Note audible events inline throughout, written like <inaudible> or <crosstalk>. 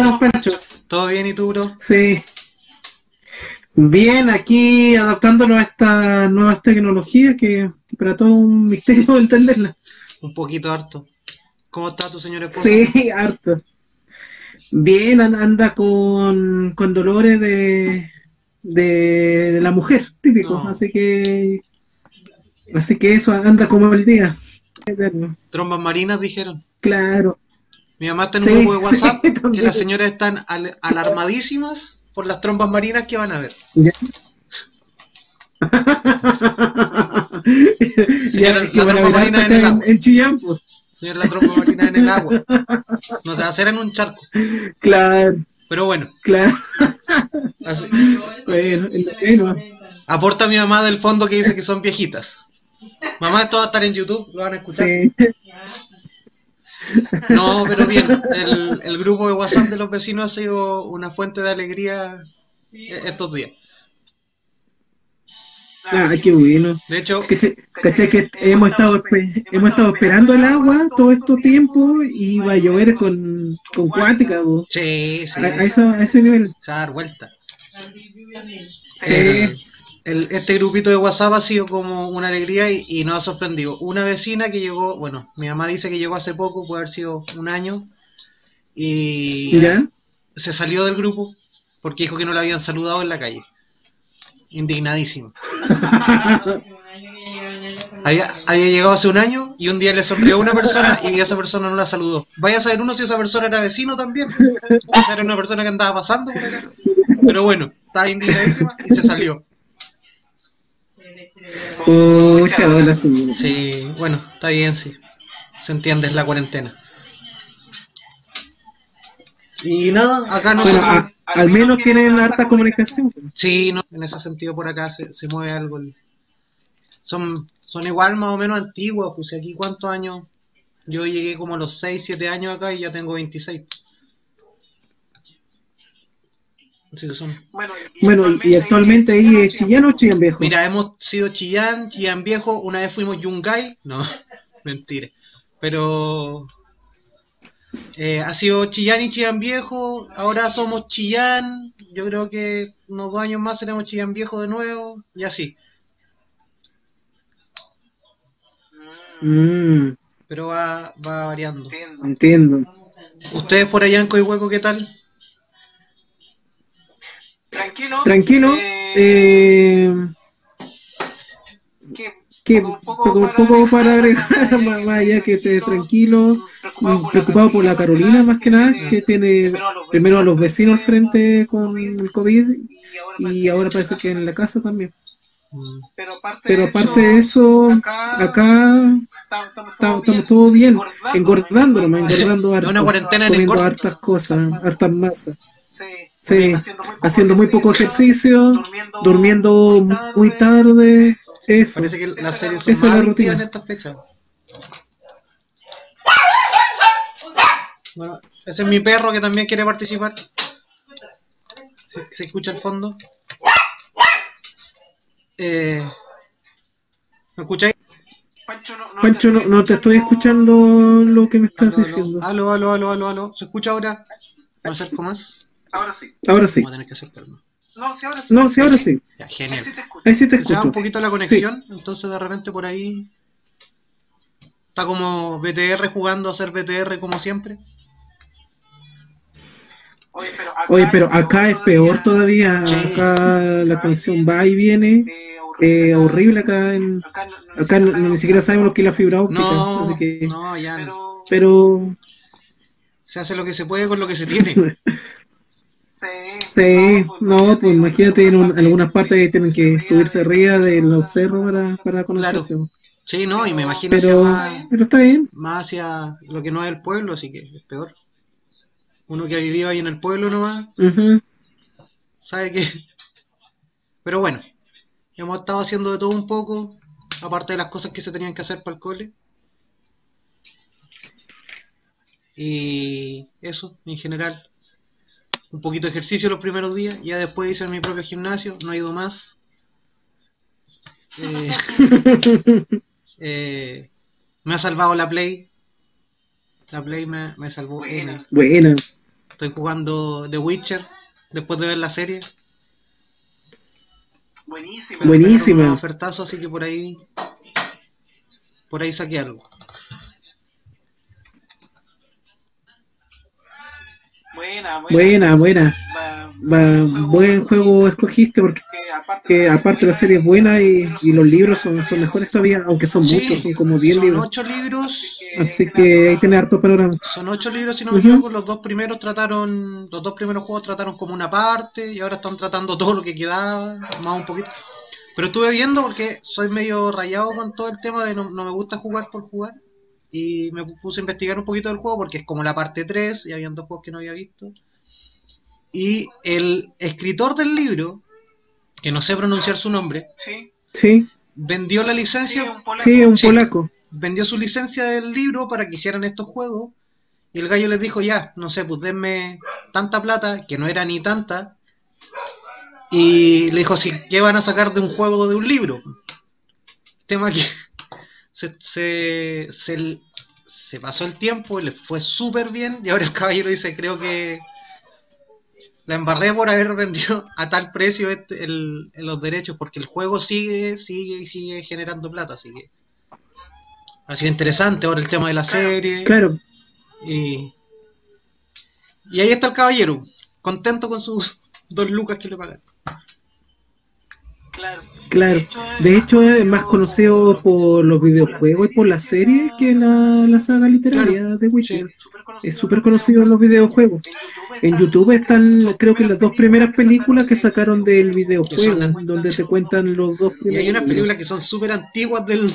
estamos, Pancho? ¿Todo bien y tú, bro? Sí. Bien, aquí adaptándonos a estas nuevas tecnologías que, que para todo un misterio <laughs> entenderlas. Un poquito harto. ¿Cómo está tu señor esposo? Sí, harto. Bien, an- anda con, con dolores de, de, de la mujer, típico. No. Así que así que eso anda como el día. Trombas marinas dijeron. Claro. Mi mamá está en un Sí, grupo de <laughs> WhatsApp sí, que las señoras están al- alarmadísimas por las trombas marinas que van a ver. Ya. <laughs> Señora, ya, que la trompa marina en el agua. en Chillán, pues. La tromba marina en el agua. No se <laughs> va a hacer en un charco. Claro, Pero bueno, claro. así- bueno. aporta mi mamá del fondo que dice que son viejitas. Mamá, esto va a estar en YouTube, lo van a escuchar. Sí. No, pero bien, el, el grupo de WhatsApp de los vecinos ha sido una fuente de alegría eh, estos días. Ah, qué bueno. De hecho, ¿Cachai? ¿Cachai que hemos estado, hemos estado esperando el agua todo este tiempo y va a llover con, con cuántica, sí, sí, a, a esa- a ese nivel. se va a dar vuelta. Sí. El- este grupito de WhatsApp ha sido como una alegría y, y nos ha sorprendido. Una vecina que llegó, bueno, mi mamá dice que llegó hace poco, puede haber sido un año, y ¿Ya? se salió del grupo porque dijo que no la habían saludado en la calle. Indignadísimo. <laughs> Había, había llegado hace un año y un día le sonrió a una persona y esa persona no la saludó. Vaya a saber uno si esa persona era vecino también. Era una persona que andaba pasando por acá. Pero bueno, estaba indignadísima y se salió. Pucha, hola, señora. Sí, bueno, está bien, sí. Se entiende, es la cuarentena. Y nada, acá no Bueno, al menos tienen harta comunicación. Sí, no, en ese sentido por acá se, se mueve algo. Son, son igual más o menos antiguos, pues aquí cuántos años. Yo llegué como a los 6, 7 años acá y ya tengo 26. Así que son. Bueno, y, y actualmente ahí es Chillán o Chillán Viejo. Mira, hemos sido Chillán, Chillán Viejo, una vez fuimos Yungay, no, <laughs> mentira, pero eh, ha sido Chillán y Chillán Viejo, ahora somos Chillán, yo creo que unos dos años más seremos Chillán Viejo de nuevo, y así, Mm, pero va, va variando. entiendo. ¿Ustedes por allá en Coihueco qué tal? Tranquilo. Tranquilo. Eh, que poco, poco para agregar, <laughs> más, más allá que esté tranquilo, preocupado por la Carolina más que nada, que tiene primero a los vecinos al frente con el COVID y ahora parece que en la casa también. Mm, Pero aparte de eso, acá estamos, estamos todo bien, engordando nomás, engordando <laughs> harto, Una cuarentena en comiendo hartas cosas, hartas masas. Sí, haciendo muy poco ejercicio, durmiendo muy tarde, eso. Parece que las series son Esa es la rutina. en estas fechas. Bueno, ese es mi perro que también quiere participar. ¿Se, se escucha el fondo? Eh, ¿Me escucháis? Pancho, no, no te estoy escuchando lo que me estás Aló, diciendo. aló, aló, aló, aló, aló. ¿Se escucha ahora? ¿Me acerco más? Ahora sí. Ahora sí. Vamos a tener que acercarme. No, sí, ahora sí. No, sí, ahora sí. Ya, genial. Sí te escucho. Ahí sí te Se va un poquito la conexión, entonces de repente por ahí está como BTR jugando a ser BTR como siempre. Oye, pero acá, Oye, pero acá es peor todavía. Sí. Acá la conexión va y viene. Eh, Eh, horrible acá. En, Acá, no, no, acá no- ni siquiera sabemos lo que es la fibra óptica. No, así que, no, ya no. Pero, pero Se hace lo que se puede con lo que se tiene. <laughs> sí, sí, no, pues imagínate en, un- algunas partes que tienen que subirse arriba de los cerros para, para conectarse. Sí, no, y me imagino Pero, más, pero está bien. más hacia lo que no es el pueblo, así que es peor. Uno que ha vivido ahí en el pueblo nomás, Ujú. sabe que... <laughs> Pero bueno, hemos estado haciendo de todo un poco, aparte de las cosas que se tenían que hacer para el cole. Y eso, en general. Un poquito de ejercicio los primeros días, ya después hice en mi propio gimnasio, no he ido más. Eh, <laughs> eh, me ha salvado la Play. La Play me, me salvó N. Buena. Estoy jugando The Witcher después de ver la serie. Buenísimo. Buenísimo. Buenísima. Un ofertazo, así que por ahí. Por ahí saqué algo. Buena, Buena, buena. Va, buen juego escogiste porque que aparte, que aparte la serie es buena y, y los libros son, son mejores todavía, aunque son Sí, muchos, son como 10 Son libros. ocho libros. Así que ahí tiene harto panorama. Son ocho libros, si no me equivoco. Los dos primeros trataron. Los dos primeros juegos trataron como una parte. Y ahora están tratando todo lo que quedaba. Más un poquito. Pero estuve viendo porque soy medio rayado con todo el tema de no, no me gusta jugar por jugar. Y me puse a investigar un poquito del juego porque es como la parte 3 y habían dos juegos que no había visto. Y el escritor del libro, que no sé pronunciar su nombre, Sí, Sí, vendió la sí, licencia, un polaco. sí, un Sí. polaco. vendió su licencia del libro para que hicieran estos juegos. Y el gallo les dijo, ya, no sé, pues denme tanta plata, que no era ni tanta. Y le dijo, sí, ¿qué van a sacar de un juego de un libro? Tema que <laughs> se, se, se, se pasó el tiempo y le fue súper bien. Y ahora el caballero dice, creo que la embarré por haber vendido a tal precio este- el- los derechos, porque el juego sigue, sigue y sigue generando plata, así que ha sido interesante ahora el tema de la serie. Claro, Y, y ahí está el caballero, contento con sus dos lucas que le pagan. Claro. claro. De hecho, es más conocido por los videojuegos y por la serie que la, la saga literaria de Witcher. Es súper conocido en los videojuegos. En YouTube están, creo que las dos primeras películas que sacaron del videojuego, donde te cuentan los dos Y primeros. hay unas películas que son súper antiguas del,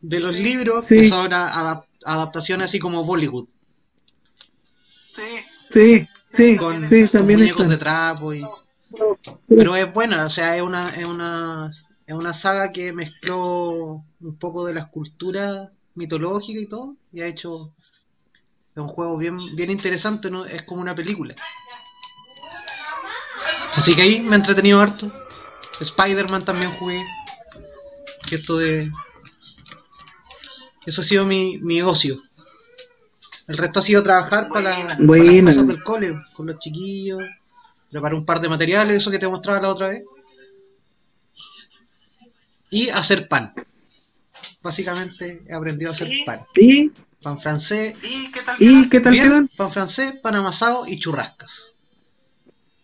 de los libros, Sí. que son adap- adaptaciones así como Bollywood, Sí, Sí, sí, con, sí, con también muñecos están. de trapo. Y, pero es buena, o sea, es una, es una, es una saga que mezcló un poco de la escultura mitológica y todo, y ha hecho es un juego bien, bien interesante, ¿no? Es como una película. Así que ahí me he entretenido harto. Spider-Man también jugué. Esto de. Eso ha sido mi, mi ocio. El resto ha sido trabajar para, la- para las cosas del cole, con los chiquillos. Preparar un par de materiales, eso que te mostraba la otra vez. Y hacer pan. Básicamente he aprendido a hacer pan. ¿Y, Pan francés, ¿Y qué tal? y qué tal Bien, quedan? pan francés, pan amasado y churrascas.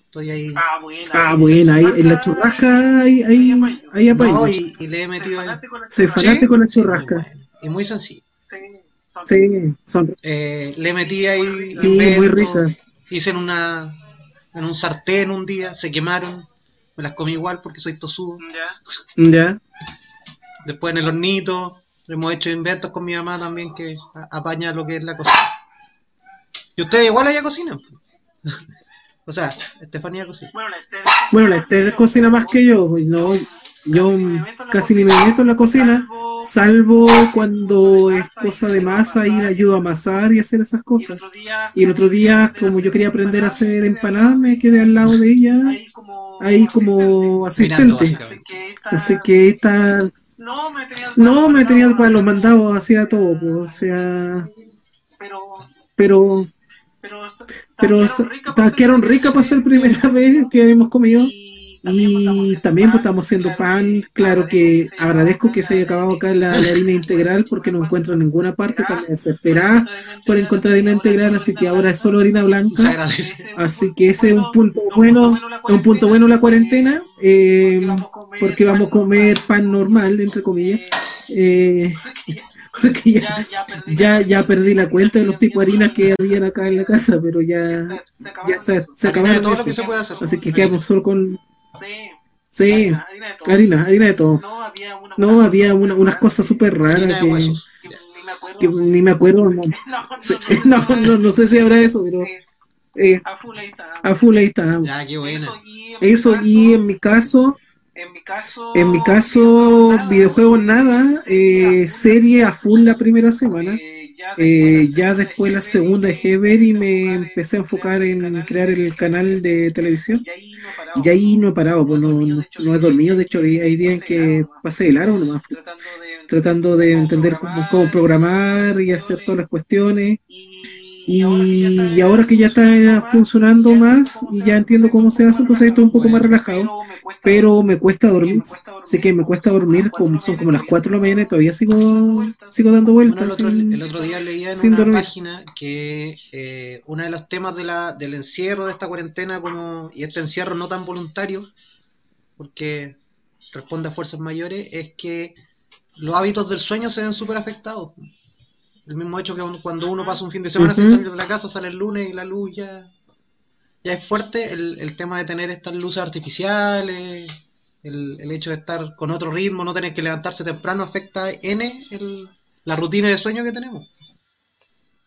Estoy ahí. Ah, buena. Ah, buena, ahí en la churrasca hay, hay, hay apaño. No, y, y le he metido ahí. fanático de la Soy churrasca. Sí, bueno. Y muy sencillo. Sí, son- Sí, son Eh, le metí ahí. sí, muy ricas. Hice en una en un sartén un día, se quemaron. Me las comí igual porque soy tosudo. Ya. Ya. Después en el hornito. Hemos hecho inventos con mi mamá también que a- apaña lo que es la cocina. Y ustedes igual allá cocinan. <laughs> o sea, Estefanía cocina. Bueno, la Esther. Bueno, la Esther cocina más que yo. pues, No, yo casi ni me meto en la cocina, salvo cuando es cosa de masa, ir ayudo a amasar y hacer esas cosas. Y el otro día, como yo quería aprender a hacer empanadas, me quedé al lado de ella, ahí como, asistente. Así que esta, No, me tenía no me tenía para los mandados, hacía todo, pues, o sea, Pero, pero, pero, pero ta- quedaron ricas para ser primera <laughs> vez que habíamos comido. Y también pues, estamos haciendo pan. Claro que agradezco que se haya acabado acá la, la harina integral porque no encuentro en ninguna parte. También desesperada por encontrar harina integral, así que ahora es solo harina Se blanca. Así que ese es un punto bueno, es un punto bueno la cuarentena, eh, porque vamos a comer pan normal, entre comillas. eh, <laughs> porque ya, ya, ya perdí la cuenta de los tipos de harinas que habían acá en la casa, pero ya, ya se, se acabaron. todo lo que eso. se puede hacer. Así que quedamos solo con, Sí, sí, harina de todo. harina, harina de todo. No, había, una, No, había una- unas cosas súper raras que, ni me acuerdo. que ni me acuerdo. No, <laughs> No, no, <laughs> no, no, no sé si habrá eso, pero Eh, A full ahí está. a full ahí está. Ya, qué buena. Eso y en mi Eso, caso- y en mi caso, en mi caso, en mi caso, videojuegos nada, eh, serie a full la primera semana. eh, Eh, ya después la segunda dejé ver y me empecé a enfocar en crear el canal de televisión. Y ahí no he parado. Pues no, no, no he dormido. De hecho, hay días en que pasé de largo nomás, pues, Tratando de, tratando de entender cómo, cómo programar y hacer todas las cuestiones. Y, ahora que ya está funcionando más y ya entiendo cómo se hace, entonces estoy un poco más relajado. Pero me cuesta dormir. Sé que me cuesta dormir, como, son como las 4 de la mañana y todavía sigo, sigo dando Bueno, vueltas. el, otro, sin- el otro día leía en una dormir. página que eh, uno de los temas de la, del encierro de esta cuarentena como, y este encierro no tan voluntario, porque responde a fuerzas mayores, es que los hábitos del sueño se ven súper afectados. El mismo hecho que cuando uno pasa un fin de semana sin salir de la casa, sale el lunes y la luz ya, ya es fuerte. El, el tema de tener estas luces artificiales, el, el hecho de estar con otro ritmo, no tener que levantarse temprano, afecta N el, la rutina de sueño que tenemos.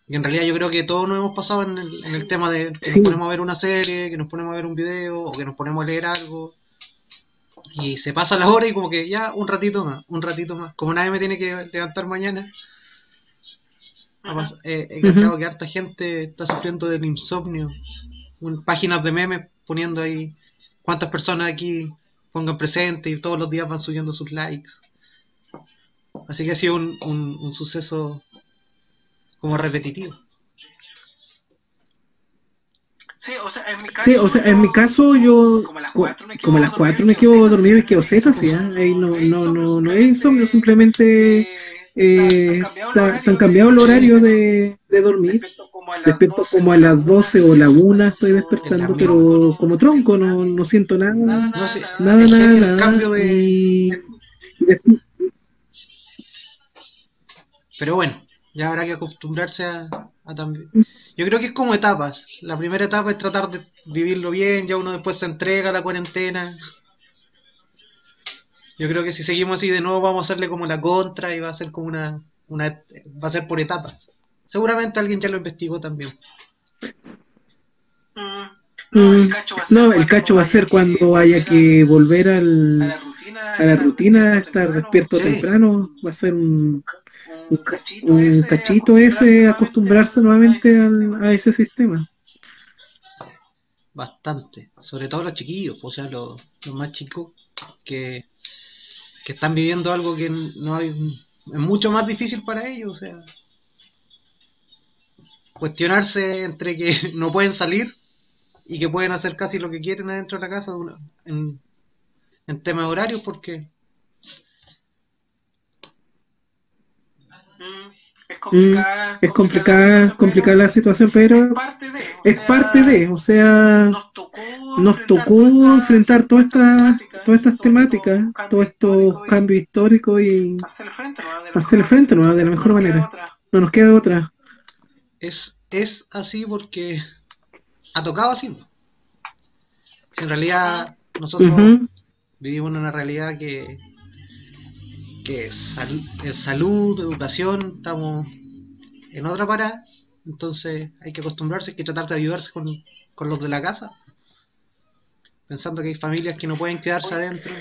Y en realidad yo creo que todos nos hemos pasado en el, en el tema de que Sí. nos ponemos a ver una serie, que nos ponemos a ver un video o que nos ponemos a leer algo. Y se pasa la hora y como que ya un ratito más, un ratito más. Como nadie me tiene que levantar mañana, eh, he Ujú. cachado que harta gente está sufriendo del insomnio. Un- páginas de memes poniendo ahí cuántas personas aquí pongan presente y todos los días van subiendo sus likes. Así que ha sido un, un- un suceso como repetitivo. Sí, o sea, en mi caso, Sí, o sea, en mi caso yo como a las co- 4 me quedo dormido 4 y me quedo quedo zeta, dormido y sí. quedo zeta, sí, ¿ah? ahí no, no, no, no es insomnio, simplemente eh, está cambiado el horario de, de dormir. Despierto como a las Despierto 12 como a las 12 o la 1 estoy despertando, pero como tronco, no, no siento nada, Nada, nada, nada, nada, Y, Pero bueno, ya habrá que acostumbrarse a, a también. Yo creo que es como etapas. La primera etapa es tratar de vivirlo bien, ya uno después se entrega a la cuarentena. Yo creo que si seguimos así de nuevo vamos a hacerle como la contra y va a ser como una, una va a ser por etapas. Seguramente alguien ya lo investigó también. Mm. Mm, el cacho va a ser no, el cuando cacho va a ser haya cuando haya que volver a al, la rutina, a la rutina, estar despierto Sí. temprano, va a ser un, un, ca- cachito un ese, cachito ese acostumbrarse nuevamente al- a ese sistema. Bastante. Sobre todo los chiquillos, o sea, los, los más chicos que, que están viviendo algo que no hay, es mucho más difícil para ellos. O sea, cuestionarse entre que <laughs> no pueden salir y que pueden hacer casi lo que quieren adentro de la casa de una- en, en temas horarios porque Mm, Es complicada, Es complicada, complicada la situación, pero es parte de, o es sea, parte de, o sea, nos tocó, nos tocó enfrentar todas estas, todas estas temáticas, todos estos cambios históricos y hacerle frente, ¿no? De la hacerle mejor frente, ¿no? De la mejor manera. otra. no nos queda otra. es, es así porque ha tocado así. Si en realidad nosotros vivimos en una realidad que, que es, sal- es salud, educación, estamos en otra parada, entonces hay que acostumbrarse, hay que tratar de ayudarse con, con los de la casa, pensando que hay familias que no pueden quedarse adentro.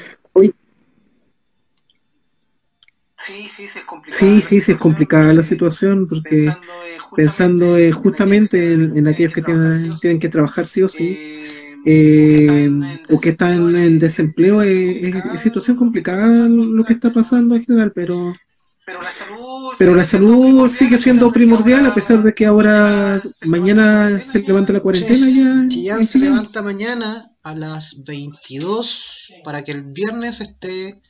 Sí, sí, sí, es complicada. Sí, la sí, sí, es situación, complicada la situación porque Pensando, eh, pensando eh, justamente en, en aquellos que tienen, tienen que trabajar sí o sí, eh, o que están en desempleo, eh, es, es situación complicada lo que está pasando en general, pero Pero la salud, pero la salud sigue siendo primordial a pesar de que ahora mañana se levanta la cuarentena ya Chillán se levanta mañana a las 22 para que el viernes esté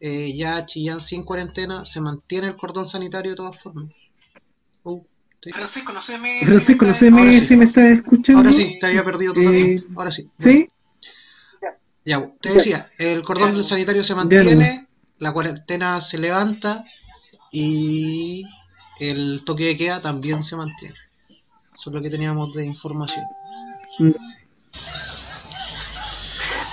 eh, ya Chillán sin cuarentena, se mantiene el cordón sanitario de todas formas. Uh, Francisco, no sé, me, Francisco, no sé Ahora me- sí. si me estás escuchando. Ahora sí, te había perdido totalmente. Eh, Ahora sí. ¿Sí? Ya, te decía, el cordón sanitario se mantiene, la cuarentena se levanta y el toque de queda también se mantiene. Eso es lo que teníamos de información.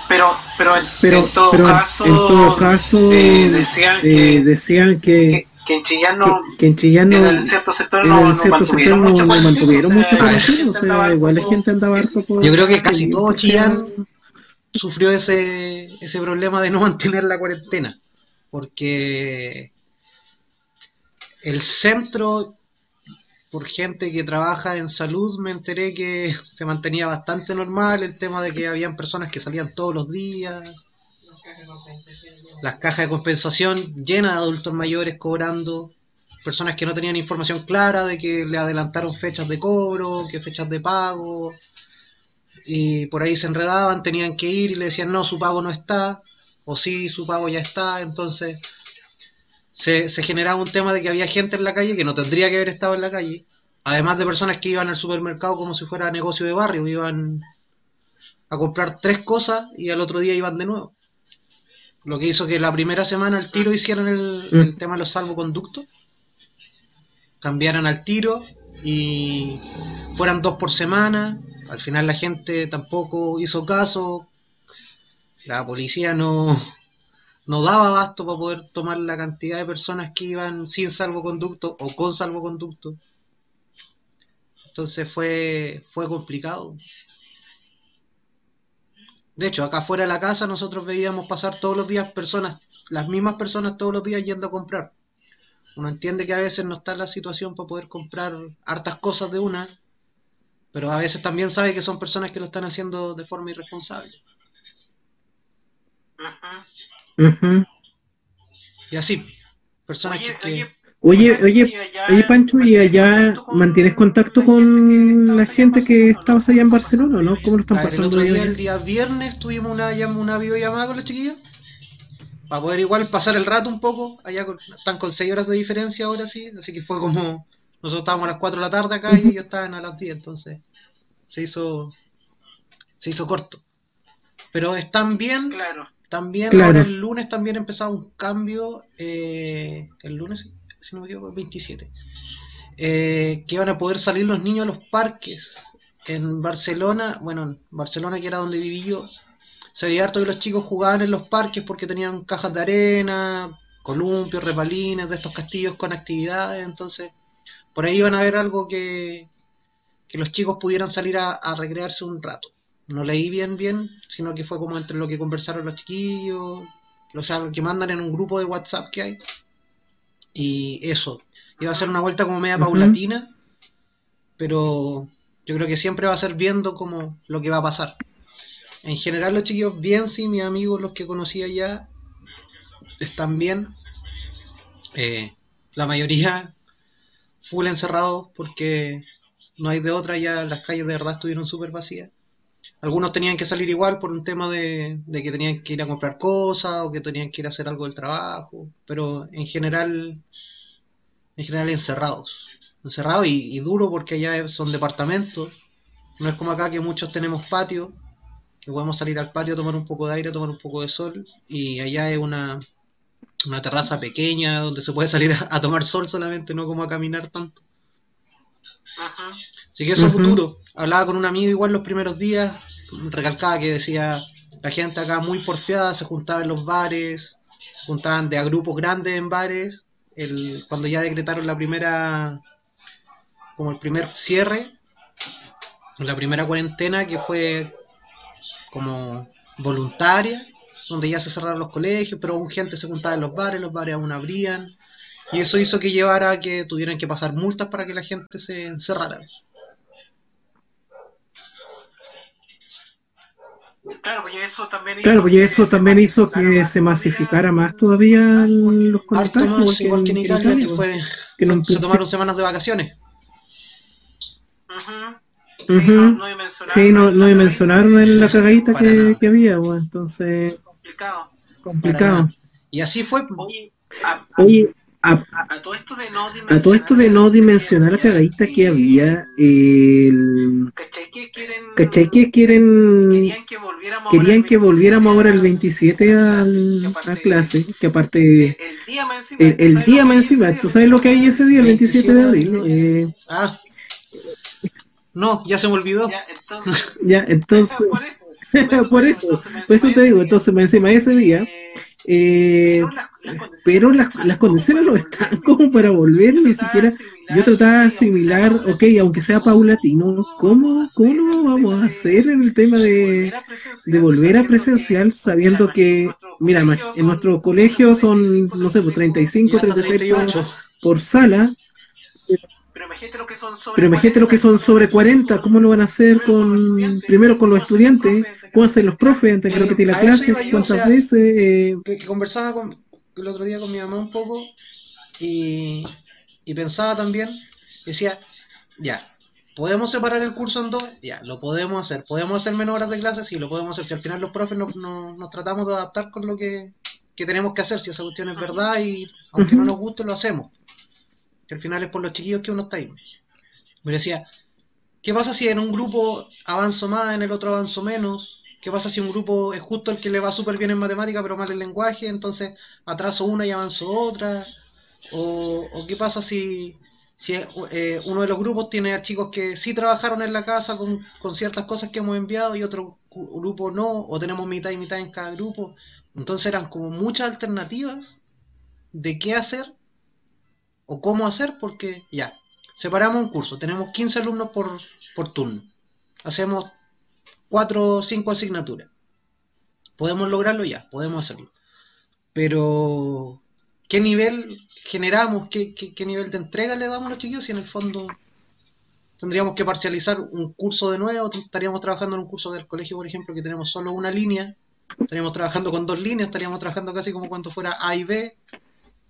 Pero, pero, en, Pero, en todo pero caso, en todo caso eh, decían eh, que, decían que, que, que en Chillán no, que, que en no, el cierto sector en no, el no cierto sector mantuvieron no, mucha no cuarentena, mantuvieron o sea, mucha la cuarentena, o sea, igual la gente andaba harto por... Yo creo que casi todo porque- Chillán sufrió ese, ese problema de no mantener la cuarentena. Porque el centro, por gente que trabaja en salud, me enteré que se mantenía bastante normal el tema de que habían personas que salían todos los días. Las cajas de compensación llenas de adultos mayores cobrando. personas que no tenían información clara de que le adelantaron fechas de cobro, que fechas de pago, y por ahí se enredaban, tenían que ir y le decían, no, su pago no está, o sí, su pago ya está, entonces se, se generaba un tema de que había gente en la calle que no tendría que haber estado en la calle, además de personas que iban al supermercado como si fuera negocio de barrio, iban a comprar tres cosas y al otro día iban de nuevo. Lo que hizo que la primera semana al tiro hicieran el, Mm. el tema de los salvoconductos, cambiaran al tiro y fueran dos por semana. Al final la gente tampoco hizo caso. La policía no, no daba abasto para poder tomar la cantidad de personas que iban sin salvoconducto o con salvoconducto. Entonces fue, fue complicado. De hecho, acá fuera de la casa nosotros veíamos pasar todos los días personas, las mismas personas todos los días yendo a comprar. Uno entiende que a veces no está en la situación para poder comprar hartas cosas de una, pero a veces también sabe que son personas que lo están haciendo de forma irresponsable. Y así, personas Oye, que, que- oye, Oye, Pancho, oye, y allá oye, Pancho, ¿y ¿mantienes allá contacto con mantienes contacto la con la gente que estabas allá en Barcelona, no? ¿Cómo lo están A ver, el pasando otro allá? día, el día viernes, tuvimos una, llam- una videollamada con los chiquillos. Para poder igual pasar el rato un poco. Allá con- están con 6 horas de diferencia ahora sí. Así que fue como. Nosotros estábamos a las 4 de la tarde acá y ellos estaban a las 10. Entonces se hizo. Se hizo corto. Pero están bien. Claro. También Claro. ahora el lunes también empezaba un cambio. eh, el lunes, si no me equivoco, el 27. eh, que iban a poder salir los niños a los parques. En Barcelona, bueno, en Barcelona que era donde viví yo, se veía harto que los chicos jugaban en los parques porque tenían cajas de arena, columpios, repalines, de estos castillos con actividades. Entonces, por ahí iban a ver algo que, que los chicos pudieran salir a, recrearse un rato. No leí bien, bien, sino que fue como entre lo que conversaron los chiquillos, o sea, lo que mandan en un grupo de WhatsApp que hay. Y eso, iba a ser una vuelta como media paulatina, pero yo creo que siempre va a ser viendo como lo que va a pasar. En general los chiquillos bien, sí, mis amigos, los que conocí allá, están bien. Eh, la mayoría full encerrados porque no hay de otra, ya las calles de verdad estuvieron súper vacías. Algunos tenían que salir igual por un tema de, que tenían que ir a comprar cosas o que tenían que ir a hacer algo del trabajo, pero en general, en general encerrados. Encerrados y, duro porque allá son departamentos. No es como acá que muchos tenemos patio, que podemos salir al patio a tomar un poco de aire, a tomar un poco de sol, y allá es una, una terraza pequeña donde se puede salir a, a tomar sol solamente, no como a caminar tanto. Ujú. Así que eso es Ujú. futuro. Hablaba con un amigo igual los primeros días, recalcaba que decía, la gente acá muy porfiada, se juntaba en los bares, se juntaban de a grupos grandes en bares, el, cuando ya decretaron la primera, como el primer cierre, la primera cuarentena que fue como voluntaria, donde ya se cerraron los colegios, pero aún gente se juntaba en los bares, los bares aún abrían, y eso hizo que llevara a que tuvieran que pasar multas para que la gente se encerrara. Claro, pues eso también Claro, pues y que eso se también hizo que más se masificara más todavía los contagios, más, igual que igual que en en Italia, que pues. fue, que un se tomaron semanas de vacaciones. Ujú. Ujú. Sí, no, no dimensionaron Sí, no, la no dimensionaron en la cagadita que, que había, pues, entonces Complicado. complicado. Y así fue. Oye, a, a- Oye, a, a todo esto de no a todo esto de no dimensionar la cagadita que había, el, ¿Cachai que quieren? ¿cachai que quieren Querían que volviéramos querían ahora el que volviéramos ahora el 27 27 a al, clase, a clase, que aparte El día más encima. el, el ¿tú sabes día lo más que encima, dice ¿tú el sabes lo que hay ese día, el 27 de 27 abril? Eh, Ah. No, ya se me olvidó. Ya, entonces. <laughs> ya, entonces, <laughs> por eso. <laughs> por eso, entonces, por eso te digo, entonces más encima ese día, eh, eh, pero las, pero las, las condiciones no están como para volver, ni siquiera yo trataba de asimilar, ok, aunque sea paulatino, ¿cómo, cómo lo vamos a hacer en el tema de, de volver a presencial sabiendo que, mira, en nuestro colegio son, no sé, pues 35, Ya hasta 36 por, 38. por sala, imagínate lo que son sobre pero imagínate lo que son sobre 40, ¿cómo lo van a hacer con, primero con los estudiantes? ¿Cómo hacen los profes antes de Eh, repetir la clase? ¿Cuántas o sea, veces? Eh, Que, que conversaba con, el otro día con mi mamá un poco y y pensaba también, decía, ya, ¿podemos separar el curso en dos? Ya, lo podemos hacer. ¿Podemos hacer menos horas de clase? Sí, lo podemos hacer. Si al final los profes nos, nos, nos tratamos de adaptar con lo que, que tenemos que hacer, si esa cuestión es verdad y aunque no nos guste, lo hacemos. Que al final es por los chiquillos que uno está ahí. Me decía, ¿qué pasa si en un grupo avanzo más, en el otro avanzo menos? ¿Qué pasa si un grupo es justo el que le va súper bien en matemática pero mal en lenguaje? Entonces atraso una y avanzo otra. ¿O, qué pasa si, si eh, uno de los grupos tiene a chicos que sí trabajaron en la casa con, con ciertas cosas que hemos enviado y otro grupo no? ¿O tenemos mitad y mitad en cada grupo? Entonces eran como muchas alternativas de qué hacer o cómo hacer porque ya, separamos un curso, tenemos 15 alumnos por, por turno, hacemos 4 o 5 asignaturas. ¿Podemos lograrlo? Ya, podemos hacerlo. Pero, ¿qué nivel generamos? ¿Qué, qué, qué nivel de entrega le damos a los chiquillos? Si en el fondo tendríamos que parcializar un curso de nuevo, estaríamos trabajando en un curso del colegio, por ejemplo, que tenemos solo una línea, estaríamos trabajando con dos líneas, estaríamos trabajando casi como cuando fuera A y B,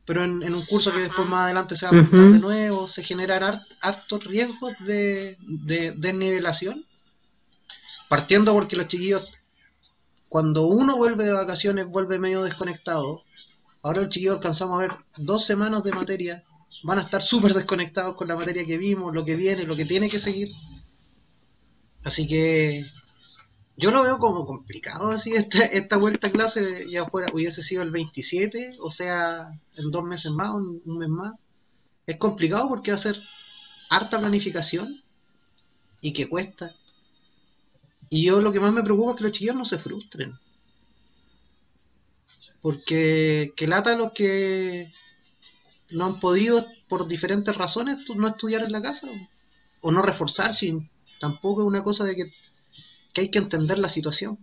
pero en, en un curso que después más adelante se va a montar Ujú. de nuevo, se generan hart- hartos riesgos de, de desnivelación, partiendo porque los chiquillos, cuando uno vuelve de vacaciones, vuelve medio desconectado. Ahora los chiquillos alcanzamos a ver dos semanas de materia, van a estar súper desconectados con la materia que vimos, lo que viene, lo que tiene que seguir. Así que yo lo veo como complicado así esta, esta vuelta a clase ya fuera hubiese sido el 27, o sea, en dos meses más, un, un mes más. Es complicado porque va a ser harta planificación y que cuesta. Y yo lo que más me preocupa es que los chiquillos no se frustren. Porque que lata los que no han podido por diferentes razones no estudiar en la casa o no reforzarse. Tampoco es una cosa de que, que hay que entender la situación.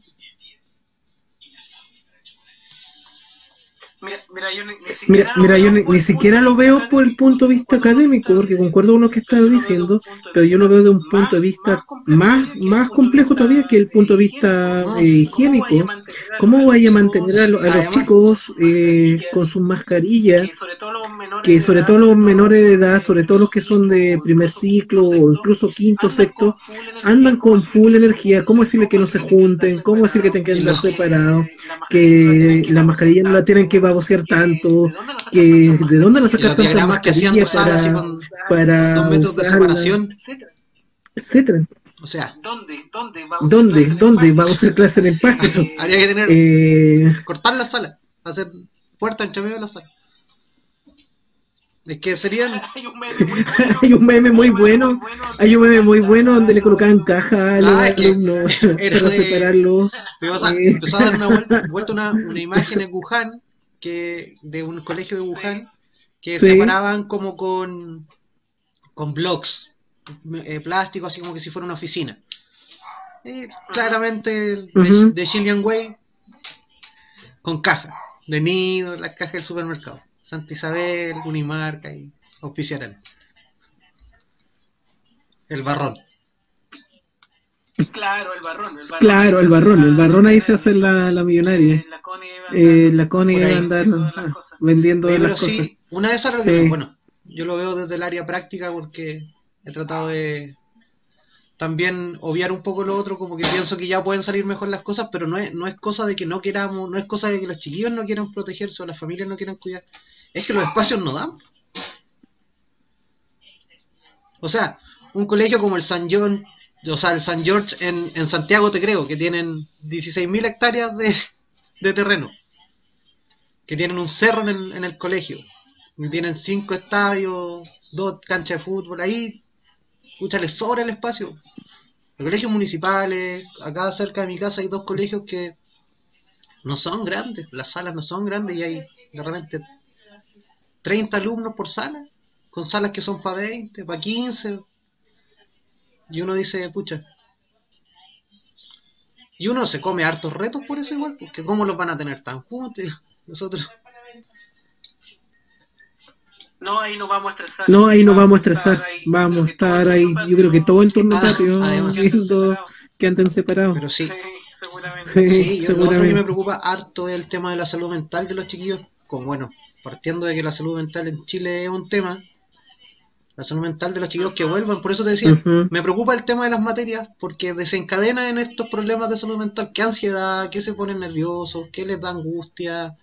Mira, mira, yo ni, ni siquiera mira, yo ni, por ni el siquiera lo veo por el punto de vista académico, porque concuerdo con lo que estás diciendo, pero yo lo veo de un punto de vista más, más complejo todavía que el punto de vista eh, higiénico. ¿Cómo vaya a mantener a, lo- a los chicos eh, con sus mascarillas? que sobre todo los menores de edad, los sobre todo los que son de primer ciclo o incluso quinto, sexto, andan con full energía. ¿Cómo decirle que no se junten? ¿Cómo decir que tengan que andar separados? Que la mascarilla no la tienen que babosear tanto. Que de dónde van a sacar los tanta diagramas que hacían mascarilla Gozal así para, con para dos metros de usarla, separación. etcétera. etcétera. O sea, ¿Dónde? ¿Dónde? Vamos a ¿Dónde? ¿Dónde vamos a hacer clase en el patio? Eh, habría que tener, Eh, cortar la sala, hacer puerta entre medio de la sala. Es que serían, <laughs> Hay un meme muy <laughs> bueno. hay un meme muy bueno. Hay un meme muy bueno donde le colocaban caja a los Ah, alumnos <laughs> para de- separarlo. o sea, Eh. empezó a dar una vuelta, vuelta una, una imagen en Wuhan, que, de un colegio de Wuhan, que Sí. separaban como con, con blocks, eh, plástico, así como que si fuera una oficina. Y claramente de, de Gillian Way con caja, de nido, las cajas del supermercado. Santa Isabel, Unimarca y auspiciarán. El barrón. Claro, el barrón. El barrón. Claro, el barrón, el barrón ahí se hace la, la millonaria. La Connie iba a Eh, andar la va ahí. a andar vendiendo las <laughs> cosas. vendiendo Oye, las pero cosas. sí, una de esas reuniones, Sí. bueno, yo lo veo desde el área práctica porque he tratado de también obviar un poco lo otro, como que pienso que ya pueden salir mejor las cosas, pero no es, no es cosa de que no queramos, no es cosa de que los chiquillos no quieran protegerse o las familias no quieran cuidar, es que los espacios no dan. O sea, un colegio como el San John, o sea, el San George en, en Santiago te creo, que tienen 16.000 hectáreas de, de terreno, que tienen un cerro en el, en el colegio, y tienen cinco estadios, dos canchas de fútbol, ahí, escucha, les sobra el espacio. Los colegios municipales, acá cerca de mi casa hay dos colegios que no son grandes, las salas no son grandes y hay de repente 30 alumnos por sala, con salas que son para 20, para 15. Y uno dice, pucha. Y uno se come hartos retos por eso igual, porque ¿cómo los van a tener tan juntos? <laughs> Nosotros. No, ahí no vamos a estresar. No, ahí no vamos a estresar. Vamos a estar ahí. Yo creo que todo el turno Ah, patio además. viendo que anden separados. Pero sí, Sí, seguramente. Sí, Sí, yo, lo otro que me preocupa harto es el tema de la salud mental de los chiquillos. Con bueno, partiendo de que la salud mental en Chile es un tema, la salud mental de los chiquillos que vuelvan. Por eso te decía, me preocupa el tema de las materias porque desencadenan en estos problemas de salud mental. ¿Qué ansiedad? ¿Qué se ponen nerviosos? ¿Qué les da angustia?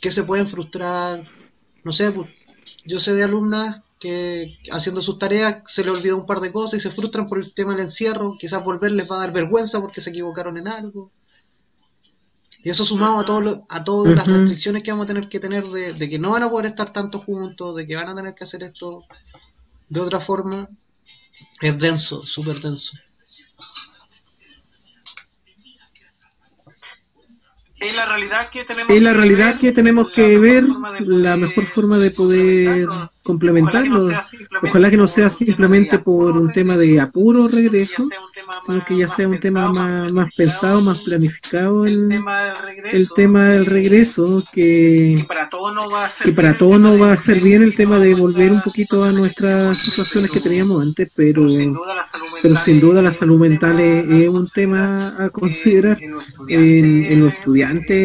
¿Qué se pueden frustrar? No sé, pues, yo sé de alumnas que haciendo sus tareas se les olvida un par de cosas y se frustran por el tema del encierro. Quizás volver les va a dar vergüenza porque se equivocaron en algo. Y eso sumado a, todo lo- a todas las restricciones que vamos a tener que tener de, de que no van a poder estar tanto juntos, de que van a tener que hacer esto de otra forma, es denso, súper denso. Es la realidad que tenemos Es la realidad ver, que tenemos la que ver, la mejor forma de poder complementarlo. Ojalá que no sea simplemente por un tema de apuro regreso, sino que ya sea un tema más, más pensado, más planificado el el, tema del regreso. el tema del regreso, Que que, para todos no va a ser para bien el tema va de a ser bien el tema de nuestras volver un poquito a nuestras situaciones que teníamos antes, pero, pero sin duda la salud mental es, es un tema a considerar, considerar. eh, los en, en los estudiantes,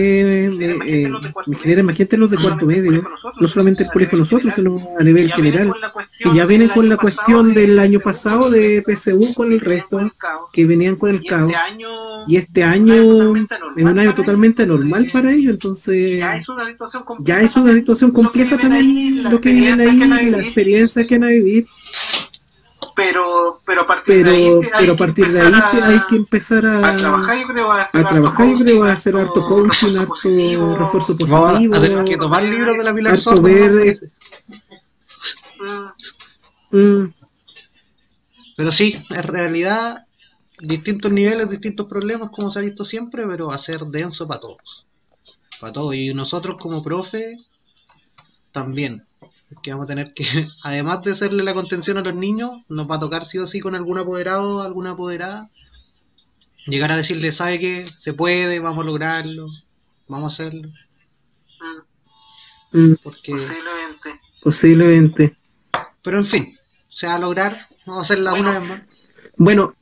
en los de cuarto medio, no solamente el colegio nosotros, sino a nivel general, que ya vienen con la cuestión del año pasado de PSU con el resto, que venían con el caos, y este año es un año totalmente normal para ellos, entonces Ya es una situación compleja, ya es una situación compleja también lo que viven ahí, la experiencia que van a vivir, pero, pero a partir pero, de ahí, pero a que partir de ahí empezar te- a- hay que empezar a, a trabajar, yo creo, a hacer a trabajar, hacer harto coaching, refuerzo harto positivo. refuerzo positivo, a tener que tomar libros de la Pilar harto Sordo, ver, ¿no? eh, Mm, mm, Pero sí, en realidad, distintos niveles, distintos problemas, como se ha visto siempre, pero va a ser denso para todos. Para todos. Y nosotros como profe, también. Que vamos a tener que, <laughs> además de hacerle la contención a los niños, nos va a tocar sí o sí con algún apoderado, alguna apoderada. Llegar a decirle, ¿sabe qué? Se puede, vamos a lograrlo, vamos a hacerlo. mm, mm, Porque... posiblemente. posiblemente. Pero en fin, se va a lograr. Vamos a hacerla Bueno. una vez más. Bueno,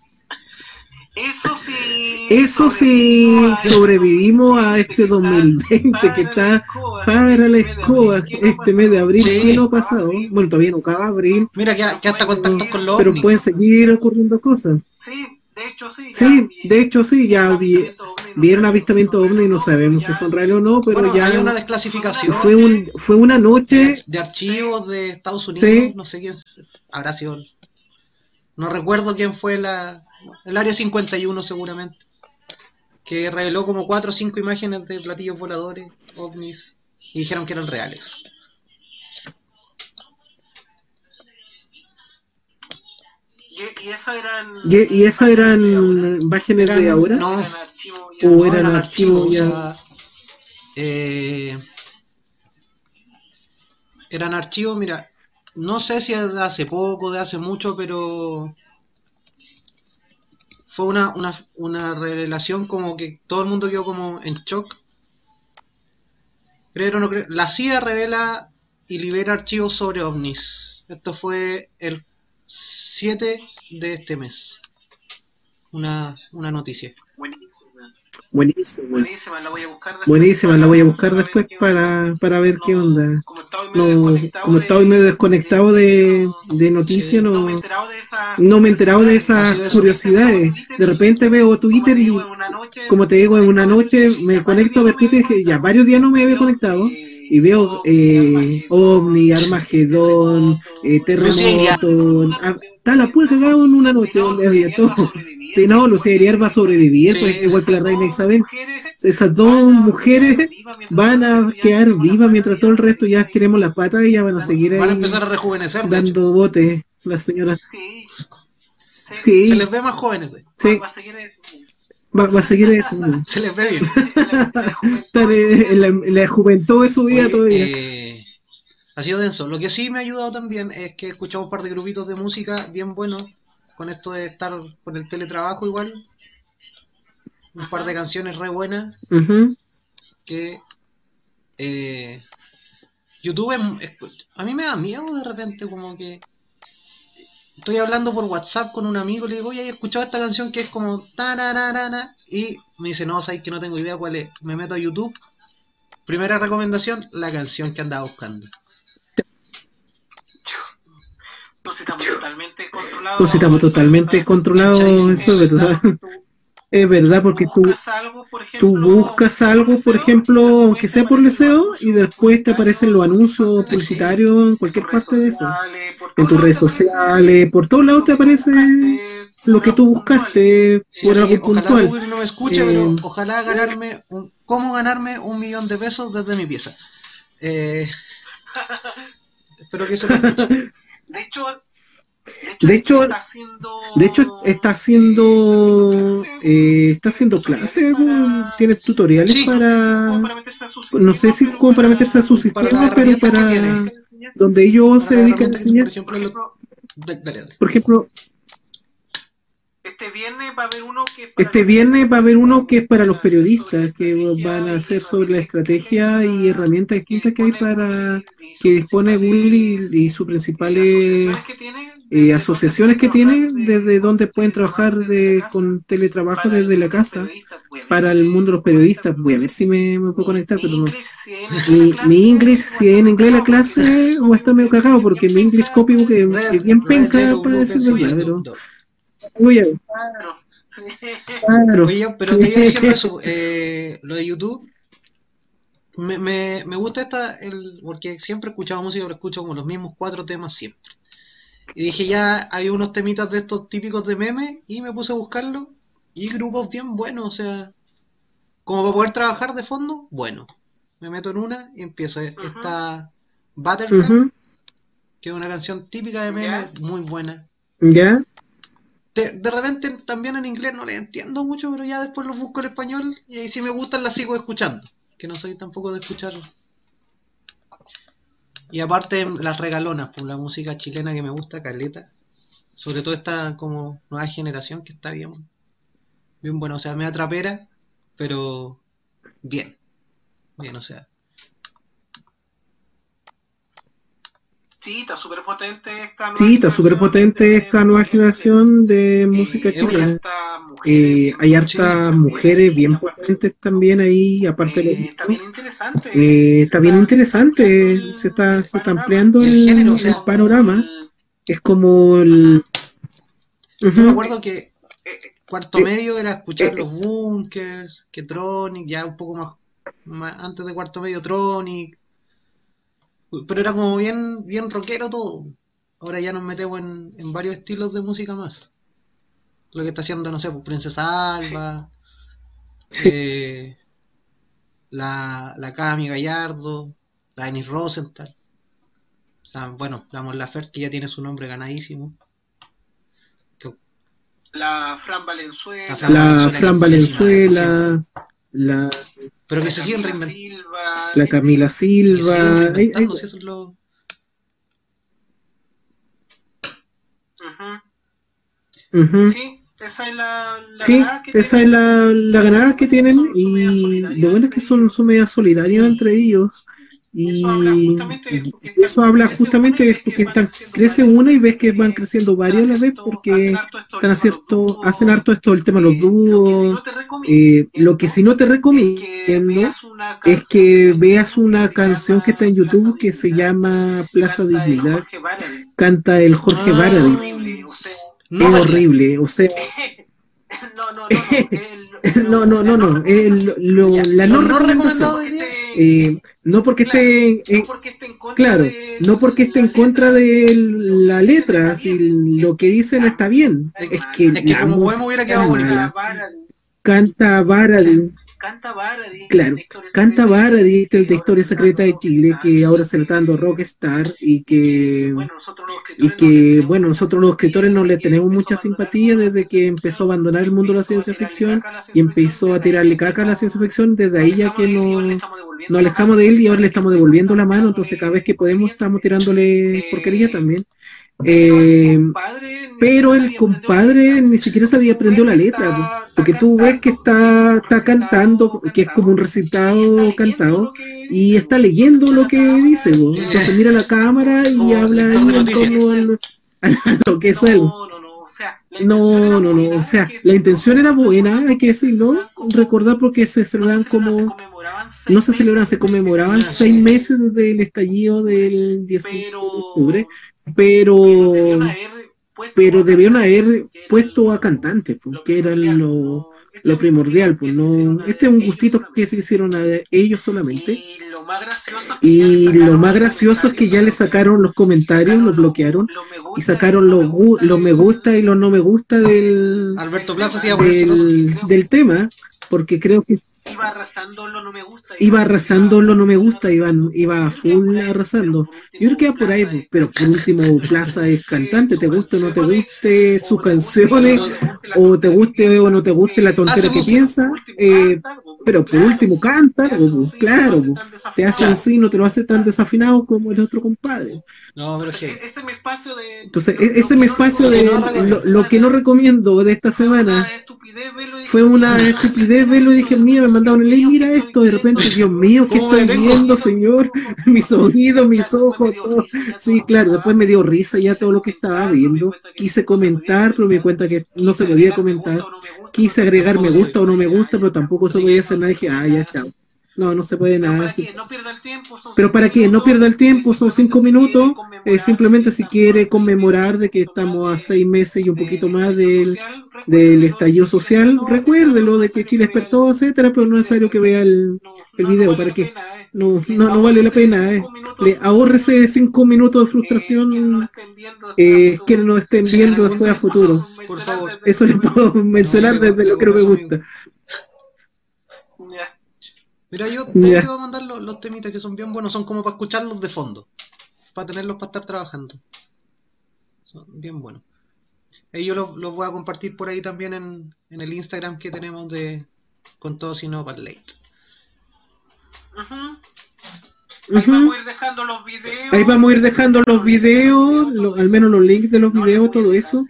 Eso sí. eso sí, sobrevivimos a este 2020 que está para la escoba este mes de abril Sí. que no ha pasado. Bueno, todavía no acaba abril, Mira, que, que hasta contactos con los pero ovnis. pueden seguir ocurriendo cosas. Sí, de hecho sí. Sí, ya de hecho sí, ya vi- avistamiento ovni, no vieron sabemos avistamiento ovni, no reales sabemos ya. si son reales o no, pero bueno, ya hay una desclasificación fue un fue una noche, de archivos de Estados Unidos, Sí. no sé quién habrá sido. No recuerdo quién fue la. El área 51 seguramente. Que reveló como cuatro o cinco imágenes de platillos voladores, ovnis, y dijeron que eran reales. Y, y eso eran. y, y esas eran imágenes de ahora no. Eran archivos ya- o No, eran archivos ya. eh, eran archivos, mira, no sé si es de hace poco, de hace mucho, pero fue una, una, una revelación como que todo el mundo quedó como en shock. Creo no creo. La CIA revela y libera archivos sobre ovnis. Esto fue el 7 de este mes. Una, una noticia. Buenísima. Buenísimo. Buenísima, la voy a buscar después. Buenísima, la voy a buscar después ver qué para, para ver qué onda. Como estaba medio desconectado de- de, de noticias, No me he no, enterado de esa. no me he enterado de esas curiosidades. De repente veo Twitter y, como te digo, en una noche me conecto a ver Twitter y dije, ya varios días no me había conectado. Y veo eh, OVNI, Armagedón, eh, terremoto, está la pura cagada en una noche donde había todo. Si no, Lucía Iriar va a sobrevivir, pues igual que la reina Isabel. Esas dos mujeres van a quedar vivas mientras todo el resto ya estiremos las patas y ya van a seguir Van a ahí empezar a rejuvenecer, dando botes las señoras. Sí. Se les ve más jóvenes, de- sí, Va a seguir eso. va, va a seguir eso. <laughs> se les ve bien. <laughs> La, la juventud de su vida todavía. eh, ha sido denso. Lo que sí me ha ayudado también es que escuchamos un par de grupitos de música bien buenos con esto de estar con el teletrabajo igual. Un par de canciones re buenas Ujú. que eh, YouTube es- es- a mí me da miedo de repente como que estoy hablando por WhatsApp con un amigo le digo oye he escuchado esta canción que es como tarararana y me dice no sabes que no tengo idea cuál es me meto a YouTube primera recomendación la canción que andaba buscando Entonces estamos totalmente controlados. Entonces estamos totalmente controlados, eso es verdad. Es verdad, porque tú, algo, por ejemplo, tú buscas algo, por ejemplo, aunque sea por deseo, y después te aparecen los anuncios publicitarios en cualquier parte de eso. En tus redes sociales, por todos lados te aparece lo que tú buscaste Sí, por algo ojalá puntual. Google no me escuche, Eh, pero ojalá ganarme un, cómo ganarme un millón de pesos desde mi pieza. Eh, <laughs> espero que eso lo escuche. <laughs> De hecho, De hecho- está haciendo, De hecho, está haciendo, eh, está haciendo clases, Google, tiene tutoriales Sí. para, para no sé si como para meterse a su Para sistema, pero para donde ellos Para se dedican a enseñar. Por ejemplo, lo- dale, dale, dale. Por ejemplo, Este viernes va a haber uno que es para este los viernes va a haber uno que es para los periodistas, que van a hacer sobre la estrategia y herramientas distintas que hay para que dispone Google y, y sus principales eh, asociaciones que tiene desde donde pueden trabajar de, con teletrabajo desde la casa para el mundo de los periodistas. Voy a ver si me, me puedo conectar, pero no. Mi, mi inglés, si en inglés la clase, o está medio cagado, porque mi inglés copybook es, es bien penca para decir verdad, pero Claro. Oye, pero Sí. te iba diciendo eso, eh, lo de YouTube. Me, me, me gusta esta, el, porque siempre he escuchado música, pero escucho como los mismos cuatro temas siempre. Y dije, ya había unos temitas de estos típicos de memes y me puse a buscarlo. Y grupos bien buenos, o sea, como para poder trabajar de fondo, bueno. Me meto en una y empiezo. Esta Butterfly, Ujú. que es una canción típica de memes, muy buena. ¿Ya? De, de repente también en inglés no le entiendo mucho, pero ya después los busco en español y ahí si me gustan las sigo escuchando. Que no soy tampoco de escuchar. Y aparte las regalonas, por la música chilena que me gusta, Caleta. Sobre todo esta como nueva generación que está bien, bien buena. O sea, me atrapera, pero bien. Bien, o sea. Sí, está súper potente esta nueva Sí, está súper generación potente de- esta nueva generación de Eh, música chilena. Eh, bien hay hartas mujeres bien potentes también ahí, aparte de eh, está bien interesante. Eh, está bien Se interesante, se está, el se está ampliando el el, género, o el sea, panorama. El- Es como el... Yo me acuerdo que cuarto Eh, medio era escuchar eh, los bunkers, que Tronic, ya un poco más, más antes de cuarto medio Tronic. Pero era como bien, bien rockero todo. Ahora ya nos metemos en, en varios estilos de música más. Lo que está haciendo, no sé, pues Princesa Alba, <laughs> Sí. eh, la, la Cami Gallardo, la Denise Rosenthal. La- bueno, la Mon Laferte que ya tiene su nombre ganadísimo. Que- la Fran Valenzuela. La Fran La Valenzuela, la, pero que la se siguen Camila reinventando. Silva, la Camila que se Silva. reinventando, si eso es lo- Ujú. ujú. Sí, esa es la, la Sí, ganada que esa es tienen. la, la ganada que tienen Son- son y lo bueno es que son, son media solidarios entre ellos y, Eso habla justamente de eso habla justamente de porque están, crece una y ves que van creciendo varios a la vez porque están haciendo, hacen harto esto el tema de los eh, lo que sí dúos no te recomiendo eh, lo que sí no te es que recomiendo es que veas una canción que está en YouTube que se llama Plaza Dignidad. Canta el Jorge Ah. Sea, No, es horrible o sea <laughs> no, no, no, <laughs> no, no la no no recomendación. Eh, no porque esté en- no porque esté en contra Claro, de no porque esté en la contra letra. de la letra, si lo que dicen está bien, es que, Es que la como hubiera quedado. Canta Baradit, canta claro, canta Baradit, el de Historia Secreta de Chile, que ahora se le está dando Rockstar y que, bueno, nosotros los y escritores le que bueno, nosotros los escritores no le tenemos mucha simpatía desde que empezó a abandonar el mundo de la ciencia ficción y empezó a tirarle caca a la ciencia ficción, desde ahí ya que no, nos alejamos de él y ahora le estamos devolviendo la mano, entonces cada vez que podemos estamos tirándole porquería también. Pero Eh, el compadre ni pero siquiera el sabía compadre aprender la ni siquiera sabía aprender la letra, po, porque tú ves que está, está cantando, que es como un recitado cantado, y está leyendo lo que dice, entonces mira la <laughs> cámara y habla en torno al- <laughs> a lo que es él. No, no, no, o sea, la intención No, era buena, o sea, hay que la decirlo. intención era buena, hay que decirlo, Se celebran como- recordar porque se celebran como, no se celebran, se conmemoraban seis meses desde el estallido del 19 de octubre, pero pero debieron haber puesto a cantantes, porque era lo, lo primordial, pues no, este es un gustito que se hicieron a ellos solamente. Y lo más gracioso es que ya le sacaron los comentarios, los bloquearon y sacaron los, los me gusta y los no me gusta del, Alberto Plaza del, del tema, porque creo que iba arrasando lo no me gusta. Iba arrasando lo no me gusta, iba, iba full arrasando. Yo creo que iba por ahí, pero por último, <laughs> Plaza es cantante, te guste o no te guste sus canciones, o te guste o no te guste la <laughs> tontera que piensa, eh, pero por último canta, claro, te hace así, no te lo hace tan desafinado como el otro compadre. No, pero Ese es mi espacio de. Entonces, ese es mi espacio de. Lo, que no recomiendo de esta semana fue una estupidez verlo y dije, mira, me mandaron el ley, mira esto, de repente, Dios mío, ¿qué estoy viendo, señor? <laughs> Mis oídos, mis ojos, todo. Sí, claro, después me dio risa ya todo lo que estaba viendo. Quise comentar, pero me di cuenta que no se podía comentar. Quise agregar me gusta o no me gusta, pero tampoco se podía hacer nada. Dije, ah, ya, chao. No, no se puede nada. Pero para qué, no pierda el tiempo, son cinco minutos. Eh, simplemente si quiere conmemorar de que estamos a seis meses y un poquito más del, del estallido social, recuérdelo de que Chile despertó, etcétera, pero no es necesario que vea el, el video. ¿Para qué? No, no, no vale la pena. Eh. Le, ahorrese cinco minutos de frustración eh, que no estén viendo después a futuro. Por favor. Eso le puedo mencionar desde lo que no me gusta. Mira, yo te iba a mandar los, los, temitas que son bien buenos, son como para escucharlos de fondo, para tenerlos para estar trabajando. Son bien buenos. Y yo los, los voy a compartir por ahí también en, en, el Instagram que tenemos de con todo sino para late. Ajá. Ahí vamos a ir dejando los videos. Ahí vamos a ir dejando los videos, lo, al menos los links de los no videos, todo eso.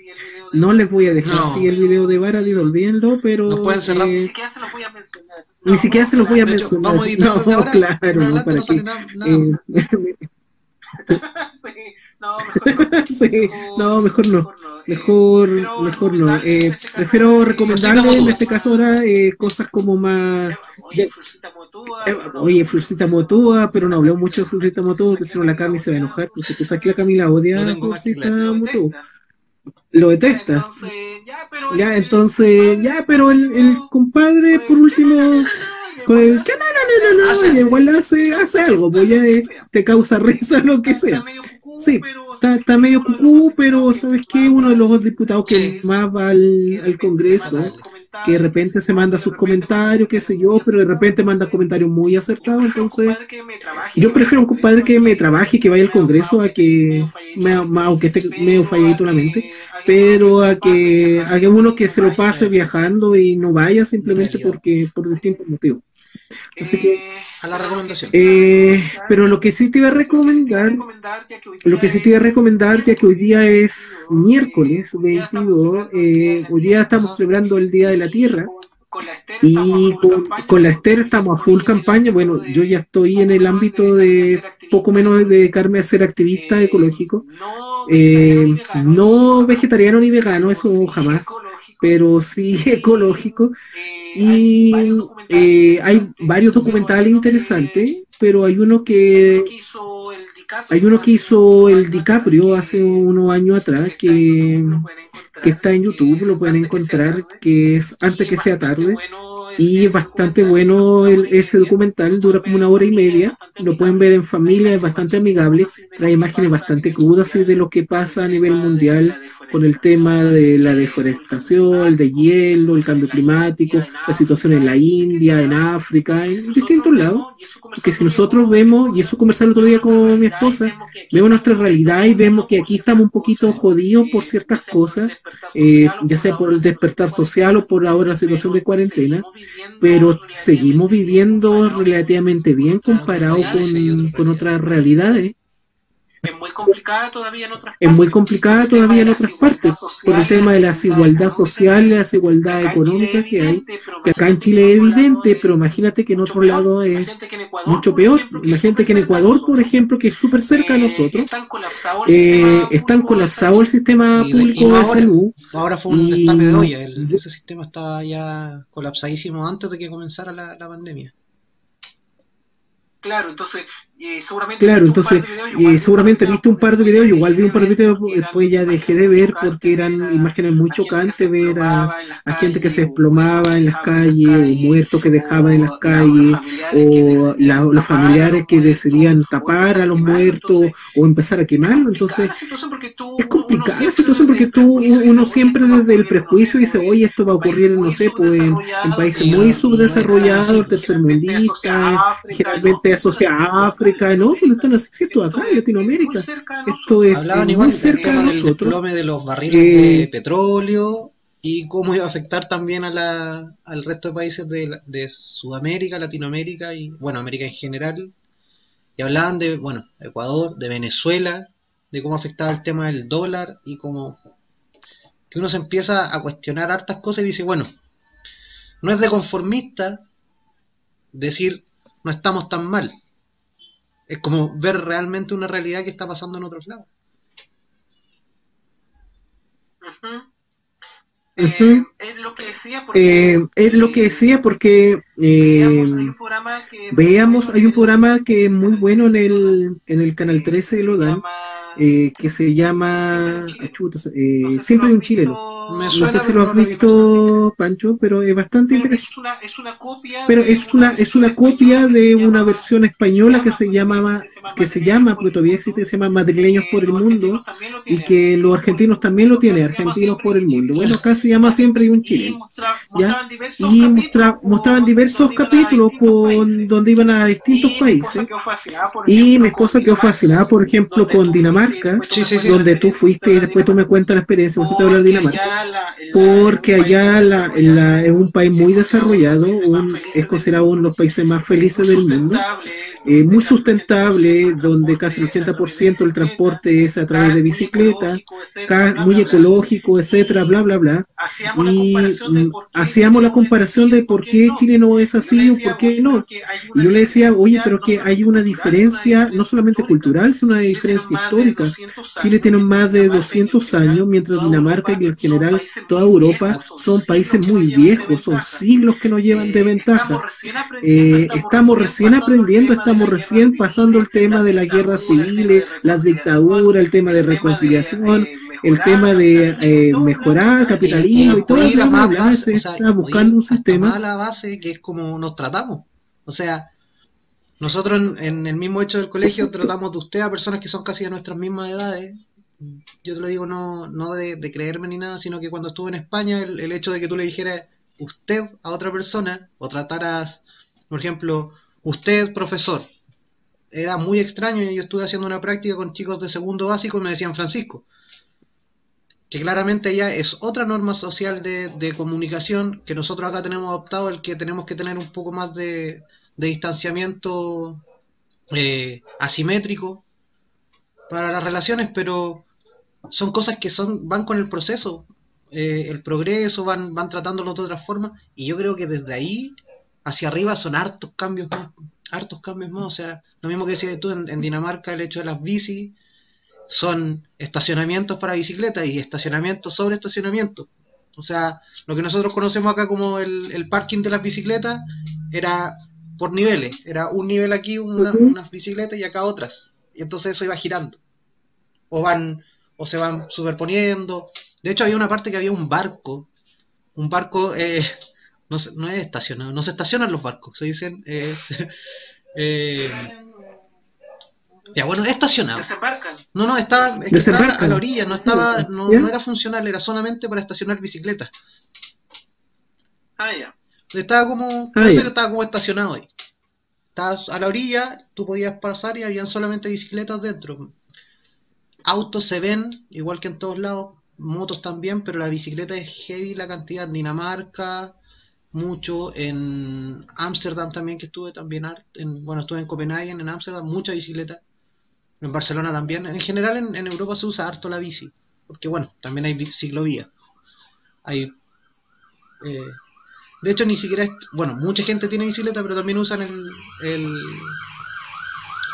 No les voy a dejar No. así el video de Varadi, olvídenlo, pero. Nos pueden cerrar. eh, Ni siquiera se los voy a mencionar. ni siquiera se los voy a mencionar. vamos a editar <laughs> desde no, ahora, claro, no, para qué. nada- nada. Eh, <laughs> <laughs> sí, no, mejor no. <laughs> sí, no, mejor no. Mejor, no. Eh, prefiero eh, recomendarle en este caso ahora eh, cosas como más. Oye, Florcita Motúa, Eh, Oye, Florcita Motúa, pero no habló mucho de Florcita Motúa, porque si no la Cami se va a enojar, porque tú sabes que la Cami la odia a Florcita Motúa. detesta. Lo detesta. Entonces, ya, pero Ya, el- entonces, ya, pero el, el compadre, por último, con el que no, no, no, no, no, y igual hace, hace algo, pues ya eh, te causa risa lo que sea. Sí, Está, está medio cucú, pero ¿sabes qué? Uno de los diputados que más va al, al Congreso, que de repente se manda sus comentarios, qué sé yo, pero de repente manda comentarios muy acertados, entonces yo prefiero un compadre que me trabaje, que vaya al Congreso, a que, me- aunque esté medio falladito la mente, pero a que haga uno que se lo pase viajando y no vaya simplemente porque por distintos motivos. Así que, A la recomendación. eh, pero lo que sí te iba a recomendar, lo que sí te iba a recomendar, ya que hoy día es miércoles 22, eh, hoy día estamos celebrando el Día de la Tierra y con, con la Esther estamos a full campaña. Bueno, yo ya estoy en el ámbito de poco menos de dedicarme a ser activista ecológico. Eh, no vegetariano ni vegano, eso jamás, pero sí <laughs> ecológico. Y eh, hay varios documentales interesantes, pero hay uno que hay uno que hizo el DiCaprio hace unos años atrás que, que está en YouTube, lo pueden encontrar, que es Antes que sea tarde. Y es bastante bueno el, ese documental, dura como una hora y media, lo pueden ver en familia, es bastante amigable, trae imágenes bastante crudas de lo que pasa a nivel mundial con el tema de la deforestación, el de hielo, el cambio climático, la situación en la India, en África, en distintos lados. Porque si nosotros vemos, y eso conversé el otro día con mi esposa, vemos nuestra realidad y vemos que aquí estamos un poquito jodidos por ciertas cosas, eh, ya sea por el despertar social o por ahora la situación de cuarentena, pero seguimos viviendo relativamente bien comparado con, con otras realidades. Es muy complicada todavía en otras Es muy complicada todavía en otras partes por el tema de la desigualdad social, la desigualdad económica que hay, que acá en Chile es evidente, pero imagínate que en otro lado es mucho peor. Imagínate que en Ecuador, por ejemplo, que es súper cerca a nosotros, eh, están colapsado el sistema Y- y público de ahora. salud. Ahora fue un destape de olla. ese sistema estaba ya colapsadísimo antes de que comenzara la, la pandemia. Claro, entonces eh, seguramente Claro, entonces eh, seguramente viste un par de videos, yo igual vi un par de videos, después ya dejé de ver porque eran imágenes muy chocantes, ver a, a gente que se desplomaba en las calles, o muertos que dejaban en las calles, o la, los familiares que decidían tapar a los muertos o empezar a quemarlos. Entonces es complicada la situación porque tú, uno siempre desde el prejuicio dice, oye, esto va a ocurrir, no sé, pues en, países muy subdesarrollados, tercermundistas, generalmente asociados a África, no, pues no están así, ¿cierto? Acá en Latinoamérica. Esto es, Hablaban igual muy cerca de nosotros. de los barriles eh, de petróleo y cómo iba a afectar también a la, al resto de países de, de Sudamérica, Latinoamérica y, bueno, América en general. Y hablaban de, bueno, Ecuador, de Venezuela, de cómo afectaba el tema del dólar y cómo que uno se empieza a cuestionar hartas cosas y dice, bueno, no es de conformista decir no estamos tan mal. Es como ver realmente una realidad que está pasando en otros lados. Eh, es lo que decía porque, eh, es lo que decía porque veamos, hay un programa que es muy bueno en el, en el canal 13 de Lodan eh, que se llama eh, Siempre hay un chileno. no sé si lo has visto, Pancho, pero es bastante interesante. pero es una, es una copia de una versión española que se llamaba, que se llama, porque todavía existe, se llama Madrileños por el Mundo, y que los argentinos también lo tienen, Argentinos por el Mundo. Bueno, acá se llama Siempre hay un chileno. Y mostraban diversos capítulos con, donde iban a distintos países. Y mi esposa quedó fascinada, por ejemplo, con Dinamarca donde tú fuiste y después tú me cuentas la experiencia, vos te hablar de Dinamarca, porque allá la, es un país muy desarrollado, es considerado uno de los países más felices del mundo, eh, muy sustentable, donde casi el 80% del transporte es a través de bicicleta, muy ecológico, etcétera, bla, bla, bla. Y mm, hacíamos la comparación de por qué Chile no es así o por qué no. Y yo le decía, oye, pero que hay una diferencia no solamente cultural, sino una diferencia histórica Chile tiene más de 200 años, mientras Dinamarca y en general toda Europa son países muy viejos, son siglos que nos llevan de ventaja. Eh, estamos recién aprendiendo, estamos recién pasando el tema de la guerra civil, las dictaduras, el tema de reconciliación, el tema de eh, mejorar capitalismo y todo. está buscando un sistema. la base que es como nos tratamos. O sea, nosotros en, el mismo hecho del colegio tratamos de usted a personas que son casi de nuestras mismas edades. Yo te lo digo no, no de, creerme ni nada, sino que cuando estuve en España, el, hecho de que tú le dijeras usted a otra persona o trataras, por ejemplo, usted profesor, era muy extraño. Yo estuve haciendo una práctica con chicos de segundo básico y me decían Francisco. Que claramente ya es otra norma social de, de comunicación que nosotros acá tenemos adoptado, el que tenemos que tener un poco más de, de distanciamiento eh, asimétrico para las relaciones, pero son cosas que son van con el proceso, eh, el progreso, van, van tratándolo de otra forma, y yo creo que desde ahí hacia arriba son hartos cambios más, hartos cambios más, o sea, lo mismo que decías tú en, Dinamarca, el hecho de las bicis, son estacionamientos para bicicletas y estacionamientos sobre estacionamientos. O sea, lo que nosotros conocemos acá como el, el parking de las bicicletas era por niveles. Era un nivel aquí, una, unas bicicletas y acá otras. Y entonces eso iba girando. O van, o se van superponiendo. De hecho, había una parte que había un barco. Un barco eh, no, no, es estacionado, no se estacionan los barcos, se dicen. Eh, <laughs> ya bueno, estacionado. No, no, estaba, a la orilla, no estaba, no, no, era funcional, era solamente para estacionar bicicletas. Ah, ya. Estaba como, ah, estaba como estacionado ahí. Estabas a la orilla, tú podías pasar y habían solamente bicicletas dentro. Autos se ven, igual que en todos lados, motos también, pero la bicicleta es heavy la cantidad. En Dinamarca, mucho. En Ámsterdam también, que estuve también. En, bueno, estuve en Copenhague, en Ámsterdam, mucha bicicleta. En Barcelona también. En general en, en, Europa se usa harto la bici. Porque bueno, también hay ciclovía. Hay eh, de hecho, ni siquiera, bueno, mucha gente tiene bicicleta, pero también usan el,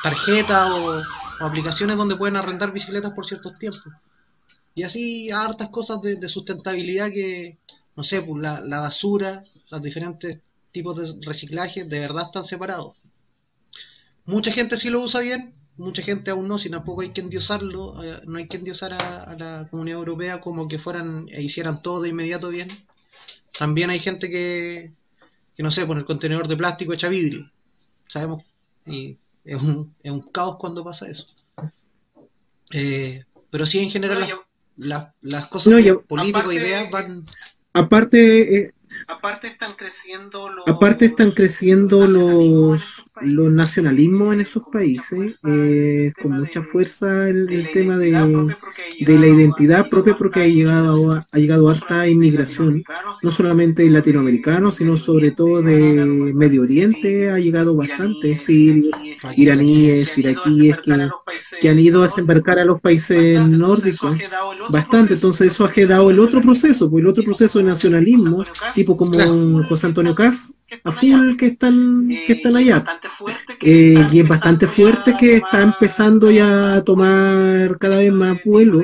tarjeta o, aplicaciones donde pueden arrendar bicicletas por ciertos tiempos. Y así hartas cosas de, sustentabilidad que, no sé, pues la, la, basura, los diferentes tipos de reciclaje, de verdad están separados. mucha gente sí lo usa bien, mucha gente aún no, si tampoco hay que endiosarlo, eh, no hay que endiosar a, a la comunidad europea como que fueran e hicieran todo de inmediato bien. También hay gente que, que no sé, pone el contenedor de plástico hecha vidrio. Sabemos, y es un, es un caos cuando pasa eso. Eh, pero sí, en general, No, las, yo- las- las cosas No, yo- políticas, aparte- ideas van... Aparte, eh, Aparte están creciendo los... aparte están creciendo los. Los nacionalismos en esos países, eh, con mucha fuerza el, el tema de, de la identidad propia porque ha llegado, a- ha llegado harta inmigración, no solamente latinoamericanos, sino sobre todo de Medio Oriente, ha llegado bastante, sirios, iraníes, iraquíes, que, que han ido a desembarcar a los países nórdicos, bastante, entonces eso ha generado el otro proceso, pues el otro proceso de nacionalismo, tipo como. José Antonio Caz, a full que están, que están allá. Eh, Eh, y es bastante fuerte que está empezando ya a tomar cada vez más vuelo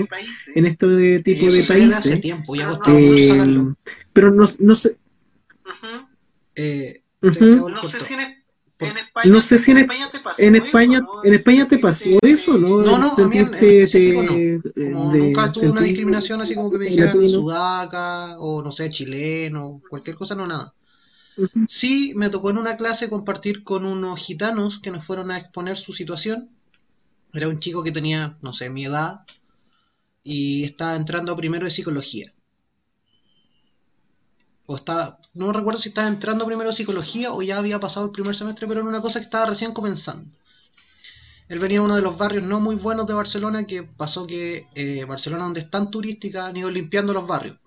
en este tipo de Eso se ve hace países. tiempo, ya Eh, sacarlo. pero no, no sé. Eh, No sé si en, en España, No sé si en- te pasó En eso, España, ¿no? en España te pasó eso, ¿no? No, no, a mí en- específico no. de- Como de nunca tuve una discriminación así como que me dijeran sudaca o no sé, chileno, cualquier cosa, no nada. Sí, me tocó en una clase compartir con unos gitanos que nos fueron a exponer su situación. Era un chico que tenía, no sé, mi edad y estaba entrando primero de psicología. O estaba, no recuerdo si estaba entrando primero de psicología o ya había pasado el primer semestre, pero era una cosa que estaba recién comenzando. Él venía de uno de los barrios no muy buenos de Barcelona, que pasó que eh, Barcelona, donde es tan turística, han ido limpiando los barrios.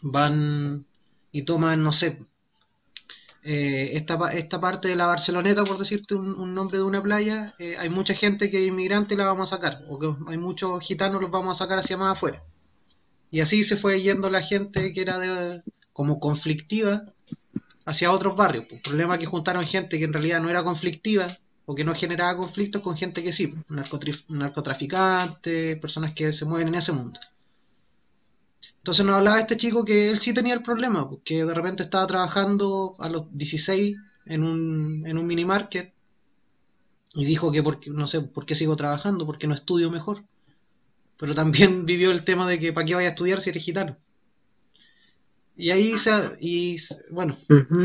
Van y toman, no sé, eh, esta, esta parte de la Barceloneta, por decirte un, nombre de una playa, eh, hay mucha gente que es inmigrante la vamos a sacar, o que hay muchos gitanos los vamos a sacar hacia más afuera. Y así se fue yendo la gente que era de, como conflictiva hacia otros barrios. El problema es que juntaron gente que en realidad no era conflictiva o que no generaba conflictos con gente que sí, narcotraficantes, personas que se mueven en ese mundo. Entonces nos hablaba este chico que él sí tenía el problema, porque de repente estaba trabajando a los 16 en un, en un mini market y dijo que porque, no sé, ¿por qué sigo trabajando? Porque no estudio mejor. Pero también <laughs> vivió el tema de que ¿para qué vaya a estudiar si eres gitano? Y ahí se, y bueno,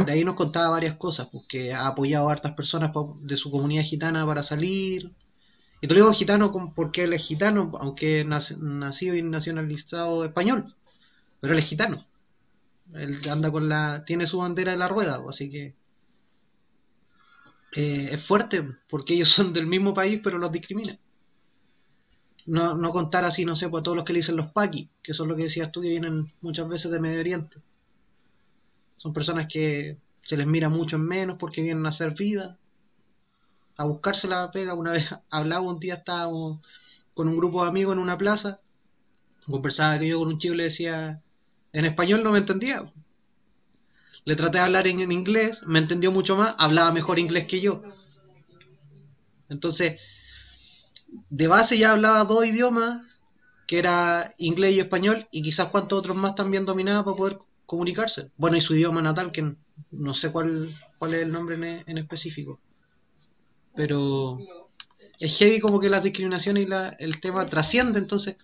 de ahí nos contaba varias cosas, pues que ha apoyado a hartas personas de su comunidad gitana para salir. Y te lo digo gitano porque él es gitano, aunque nac- nacido y nacionalizado español. Pero él es gitano. Él anda con la. tiene su bandera de la rueda, pues, así que. eh, es fuerte, porque ellos son del mismo país, pero los discriminan. No, no contar así, no sé, por todos los que le dicen los paquis, que son lo que decías tú, que vienen muchas veces de Medio Oriente. Son personas que se les mira mucho en menos porque vienen a hacer vida, a buscarse la pega. Una vez <laughs> hablaba un día, estábamos con un grupo de amigos en una plaza, conversaba que yo con un chico le decía, en español no me entendía. Le traté de hablar en, inglés, me entendió mucho más, hablaba mejor inglés que yo. Entonces, de base ya hablaba dos idiomas, que era inglés y español, y quizás cuantos otros más también dominaba para poder comunicarse. Bueno, y su idioma natal, que no sé cuál, cuál es el nombre en, en específico. Pero es heavy como que las discriminaciones y la, el tema trasciende, entonces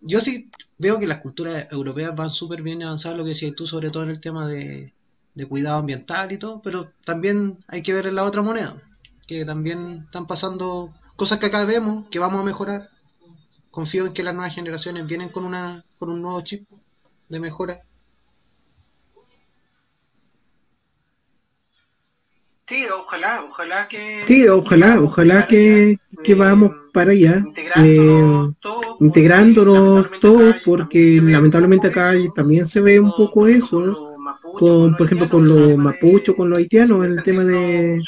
yo sí veo que las culturas europeas van súper bien avanzadas, lo que decías tú, sobre todo en el tema de, de cuidado ambiental y todo, pero también hay que ver en la otra moneda, que también están pasando cosas que acá vemos, que vamos a mejorar. Confío en que las nuevas generaciones vienen con una con un nuevo chip de mejora. Sí, ojalá, ojalá que... Sí, ojalá, ojalá que, que vamos para allá, eh, integrándonos todos, porque lamentablemente acá también se ve un poco eso, con, por ejemplo, con los mapuchos, con los haitianos, el tema de,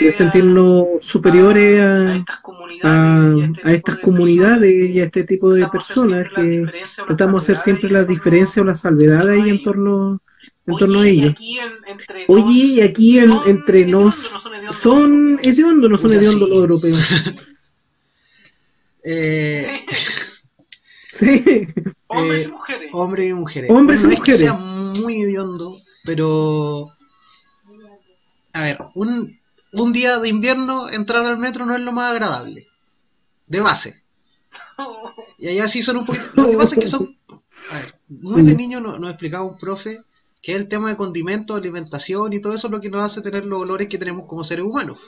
de sentirnos superiores a, a, a estas comunidades y a este tipo de personas, que tratamos de hacer siempre las diferencias o las salvedades ahí en torno, en torno a ellos. Oye, y aquí en, entre nos, ¿son hediondos no son hediondos los europeos? <laughs> Eh, <laughs> Sí, Hombres Eh, y mujeres. hombres y mujeres. Hombres y no es que mujeres. sea muy hediondo, pero. A ver, un, un día de invierno entrar al metro no es lo más agradable. De base. <laughs> Y allá sí son un poquito. Lo que pasa es que son. A ver, muy de niño nos, nos explicaba un profe que el tema de condimentos, alimentación y todo eso es lo que nos hace tener los olores que tenemos como seres humanos.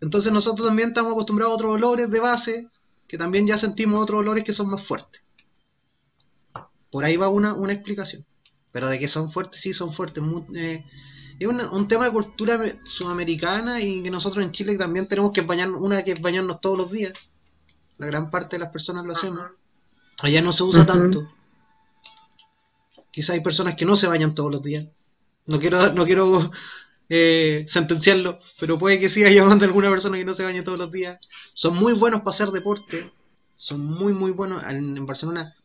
Entonces nosotros también estamos acostumbrados a otros olores de base, que también ya sentimos otros olores que son más fuertes. Por ahí va una, una explicación. Pero de que son fuertes, sí son fuertes. Muy, eh, es una- un tema de cultura me- sudamericana y que nosotros en Chile también tenemos que bañarnos, una que es bañarnos todos los días. La gran parte de las personas lo hacemos. Allá no se usa tanto. Quizá hay personas que no se bañan todos los días. No quiero, no quiero eh, sentenciarlo, pero puede que haya más de alguna persona que no se bañe todos los días. Son muy buenos para hacer deporte. Son muy, muy buenos. En, Barcelona,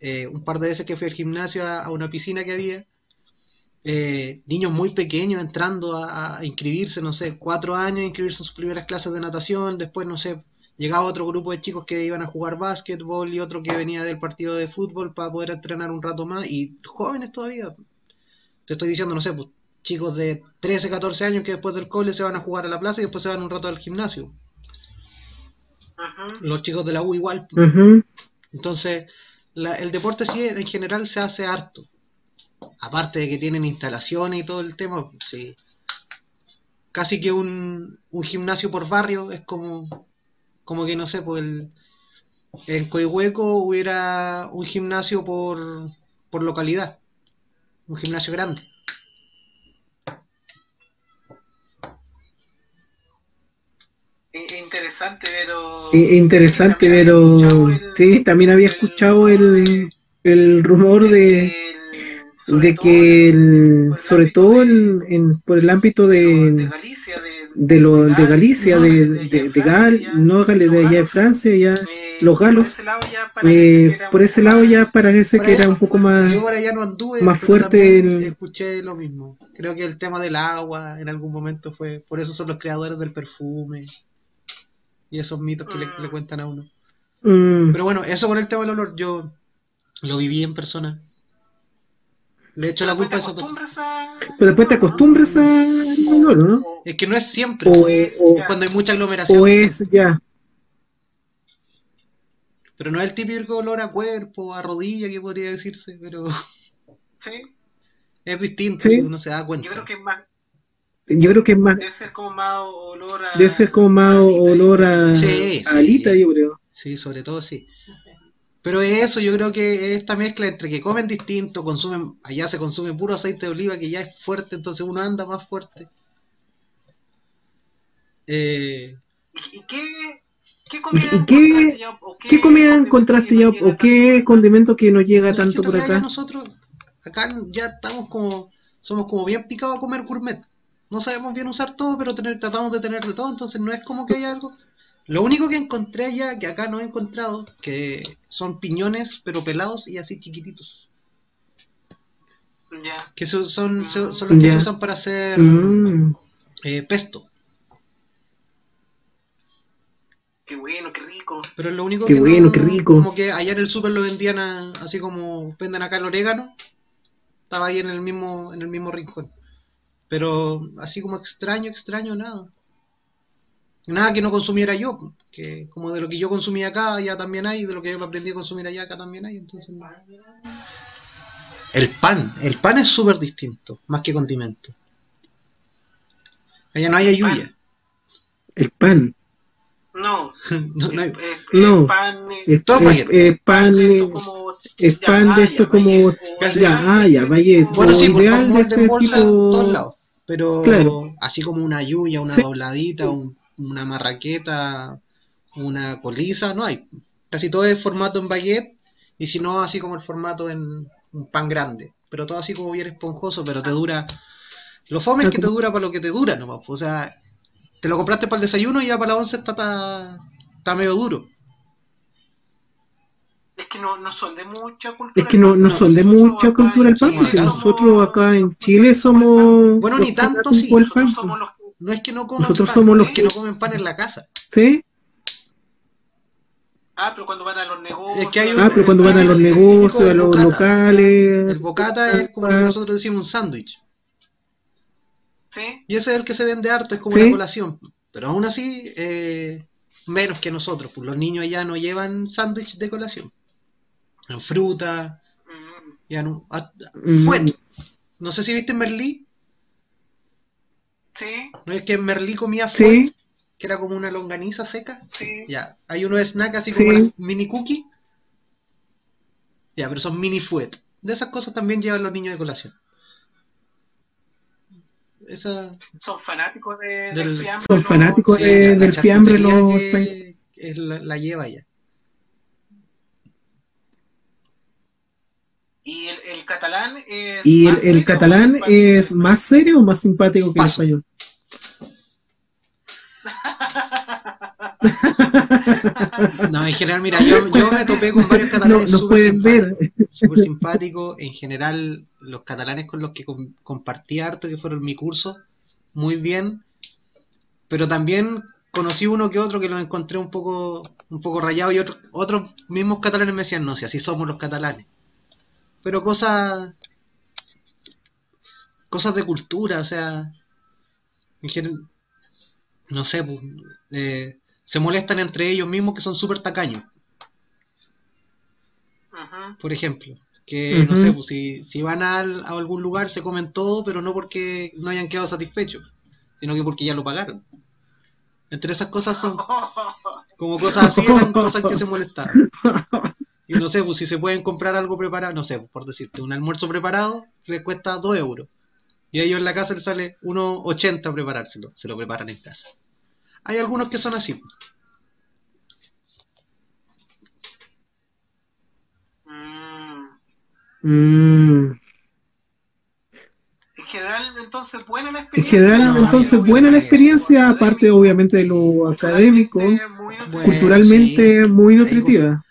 eh, un par de veces que fui al gimnasio a, a una piscina que había, eh, niños muy pequeños entrando a, a inscribirse, no sé, cuatro años, inscribirse en sus primeras clases de natación, después, no sé, llegaba otro grupo de chicos que iban a jugar básquetbol y otro que venía del partido de fútbol para poder entrenar un rato más, y jóvenes todavía. Te estoy diciendo, no sé, pues, chicos de 13, 14 años que después del cole se van a jugar a la plaza y después se van un rato al gimnasio. Los chicos de la U igual. Ujú. Entonces, la- el deporte sí en general se hace harto. Aparte de que tienen instalaciones y todo el tema, sí. Casi que un, un gimnasio por barrio es como, como que no sé, pues el, en Coihueco hubiera un gimnasio por, por localidad. Un gimnasio grande. Interesante, pero. Interesante, pero sí, también había escuchado el, el rumor de, de que, el- sobre todo el- en- por el ámbito de, de, Galicia, de, de, lo, de Galicia, de, de, Gal, no Gales, de allá de Francia, ya eh, los galos, Por ese lado ya parece eh, que era por un ese poco lado más- ya parece Por que era un poco más, Yo por allá no anduve, más fuerte el- escuché lo mismo. Creo que el tema del agua en algún momento fue, por eso son los creadores del perfume y esos mitos que le, Mm. le cuentan a uno. mm, Pero bueno, eso con el tema del olor, yo lo viví en persona. Le echo la culpa a esos dos. a- pero después te acostumbras olor, ¿no? O- Es que no es siempre, O, es o, cuando hay mucha aglomeración. o es ya, Pero no es el típico olor a cuerpo, a rodilla que podría decirse, pero <laughs> Sí, es distinto Sí. si uno se da cuenta. yo creo que es más, yo creo que es más, debe ser como más olor a. debe ser como más a olor a, Sí, a sí. alita, yo creo. Sí, sobre todo sí. Pero eso, yo creo que esta mezcla entre que comen distinto, consumen, allá se consume puro aceite de oliva que ya es fuerte, entonces uno anda más fuerte. Eh, ¿Y qué, qué comida ¿Y qué- encontraste ya, o ¿Qué comida condimento que no llega o qué tanto? condimento que no llega no, es que tanto en por acá? nosotros acá ya estamos como, somos como bien picados a comer gourmet. No sabemos bien usar todo, pero tener, tratamos de tener de todo, entonces no es como que haya algo. Lo único que encontré allá, que acá no he encontrado, que son piñones, pero pelados y así chiquititos. Ya. Que son, son, son- son los que Ya. se usan para hacer Mm, eh, pesto. Qué bueno, qué rico. Pero es lo único Qué que bueno, no- qué rico. Como que allá en el súper lo vendían a- así como venden acá el orégano. Estaba ahí en el mismo, en el mismo rincón. Pero así como extraño, extraño, nada. Nada que no consumiera yo. Que como de lo que yo consumía acá, allá también hay. De lo que yo aprendí a consumir allá, acá también hay. Entonces, no. El pan. El pan es súper distinto. Más que condimento. Allá no hay ayuya. el pan, No, <laughs> No, no hay- No. pan, el pan, de esto como- el ya, pan de ah, esto ya, como, Ya, ah, ya, baguette. Bueno, sí, ideal de este bolsa tipo- en todos lados. Pero Claro. así como una lluvia, una Sí. dobladita, un- una marraqueta, una coliza, no hay. Casi todo es formato en baguette y si no, así como el formato en un pan grande. Pero todo así como bien esponjoso, pero te dura. Lo fome es que te dura para lo que te dura nomás. O sea, te lo compraste para el desayuno y ya para la once está, está, está medio duro. Es que no, no son de mucha cultura. Es que no, no No, son de mucha cultura el pan, pues si nosotros acá en Chile somos Bueno, ni tanto, sí. Nosotros pues. somos los No es que no coman Nosotros pan, somos los es que no comen pan en la casa. ¿sí? Ah, pero cuando van a los negocios. Es que hay un- Ah, pero cuando van a los el negocios, a los bocata. locales, El bocata es como lo que nosotros decimos un sándwich. Sí. Y ese es el que se vende harto, es como Sí. la colación. Pero aún así, eh, menos que nosotros. Pues los niños allá no llevan sándwich de colación. En fruta, Mm, ya no. ah, Mm. fuet. No sé si viste Merlí. Sí, ¿No es que Merlí comía fuet? Sí, Que era como una longaniza seca. sí. Ya, hay unos snacks así como Sí. mini cookies. Ya, pero son mini fuet. De esas cosas también llevan los niños de colación. Esa, Son fanáticos de, Del- del fiambre. Son los- fanáticos de- del fiambre los que- la, la lleva ya. Y el, el catalán es. ¿Y el, catalán es más serio o más simpático que el español? <laughs> No, en general, mira, yo, yo me topé con varios <laughs> No, catalanes nos súper pueden ver. simpáticos, súper simpáticos. En general, los catalanes con los que com- compartí harto, que fueron mi curso, muy bien. Pero también conocí uno que otro que los encontré un poco, un poco rayados y otros, otros mismos catalanes me decían, no, si así somos los catalanes. Pero cosas, cosas de cultura, o sea, no sé, pues, eh, se molestan entre ellos mismos que son súper tacaños. Por ejemplo. Que, no sé, pues si, si van al- a, algún lugar se comen todo, pero no porque no hayan quedado satisfechos, sino que porque ya lo pagaron. Entre esas cosas son <laughs> como cosas así, eran cosas que se molestaban. <laughs> Y no sé, pues si se pueden comprar algo preparado, no sé, por decirte, un almuerzo preparado les cuesta 2 euros. Y a ellos en la casa les sale 1,80 preparárselo, se lo preparan en casa. Hay algunos que son así. Mm. En general, entonces, buena la En experiencia. general, No, entonces, buena la experiencia, aparte obviamente de lo académico, Culturalmente muy culturalmente sí. nutritiva.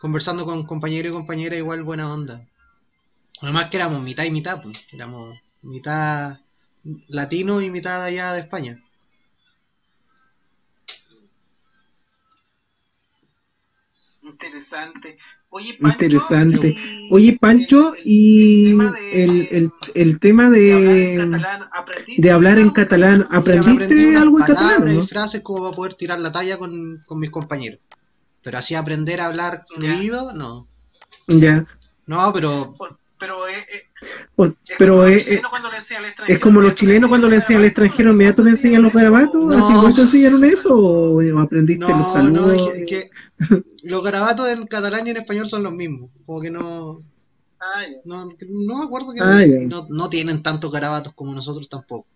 Conversando con compañeros y compañeras igual buena onda. Además que éramos mitad y mitad, pues. Éramos mitad latino y mitad allá de España. Interesante. Oye, Pancho, Interesante. y Oye, Pancho, el- y el tema de- el, el, el tema de hablar en de, catalán, ¿aprendiste de hablar en algo? catalán, ¿aprendiste algo en catalán? ¿no? frases como para poder tirar la talla con, con mis compañeros. Pero así aprender a hablar Ya. fluido, no. Ya. No, pero Pero es, es- O- es pero como los es, chilenos cuando le enseñan al es extranjero, como los chilenos cuando le enseñan al extranjero, inmediato le enseñan los garabatos. No. ¿A ti igual te enseñaron eso o aprendiste los no, no, saludos? es que, que los garabatos en catalán y en español son los mismos. Como que no, Ah, ya. no, no me acuerdo que Ah, no, no, no tienen tantos garabatos como nosotros tampoco.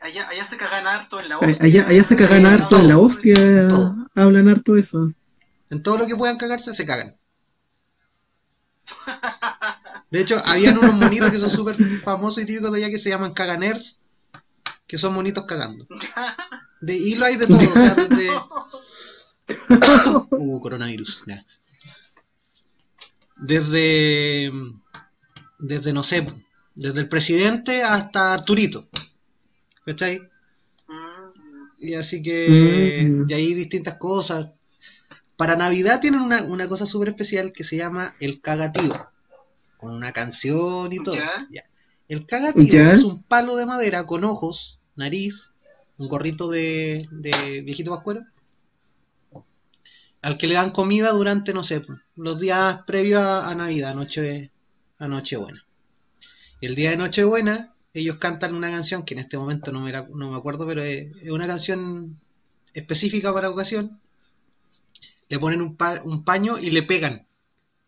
Allá, allá se cagan harto en la hostia. Allá, allá se cagan Sí, harto en la hostia, todo. hablan harto eso. En todo lo que puedan cagarse, se cagan. De hecho, habían unos monitos que son súper famosos y típicos de allá que se llaman caganers, que son monitos cagando. De, y lo hay de todo, o sea, <laughs> desde... <laughs> Uh, coronavirus. ya. Desde, desde, no sé, desde el presidente hasta Arturito. ¿Cachai? Mm, Y así que, Mm. y ahí distintas cosas. Para Navidad tienen una, una cosa súper especial que se llama el cagatío. Con una canción y todo. ¿Ya? Ya. El cagatío ¿Ya? es un palo de madera con ojos, nariz, un gorrito de, de viejito pascuero. Al que le dan comida durante, no sé, los días previos a, a Navidad, noche, a Nochebuena. Y el día de Nochebuena, ellos cantan una canción que en este momento no me, acuerdo, pero es, una canción específica para la ocasión. Le ponen un, pa- un paño y le pegan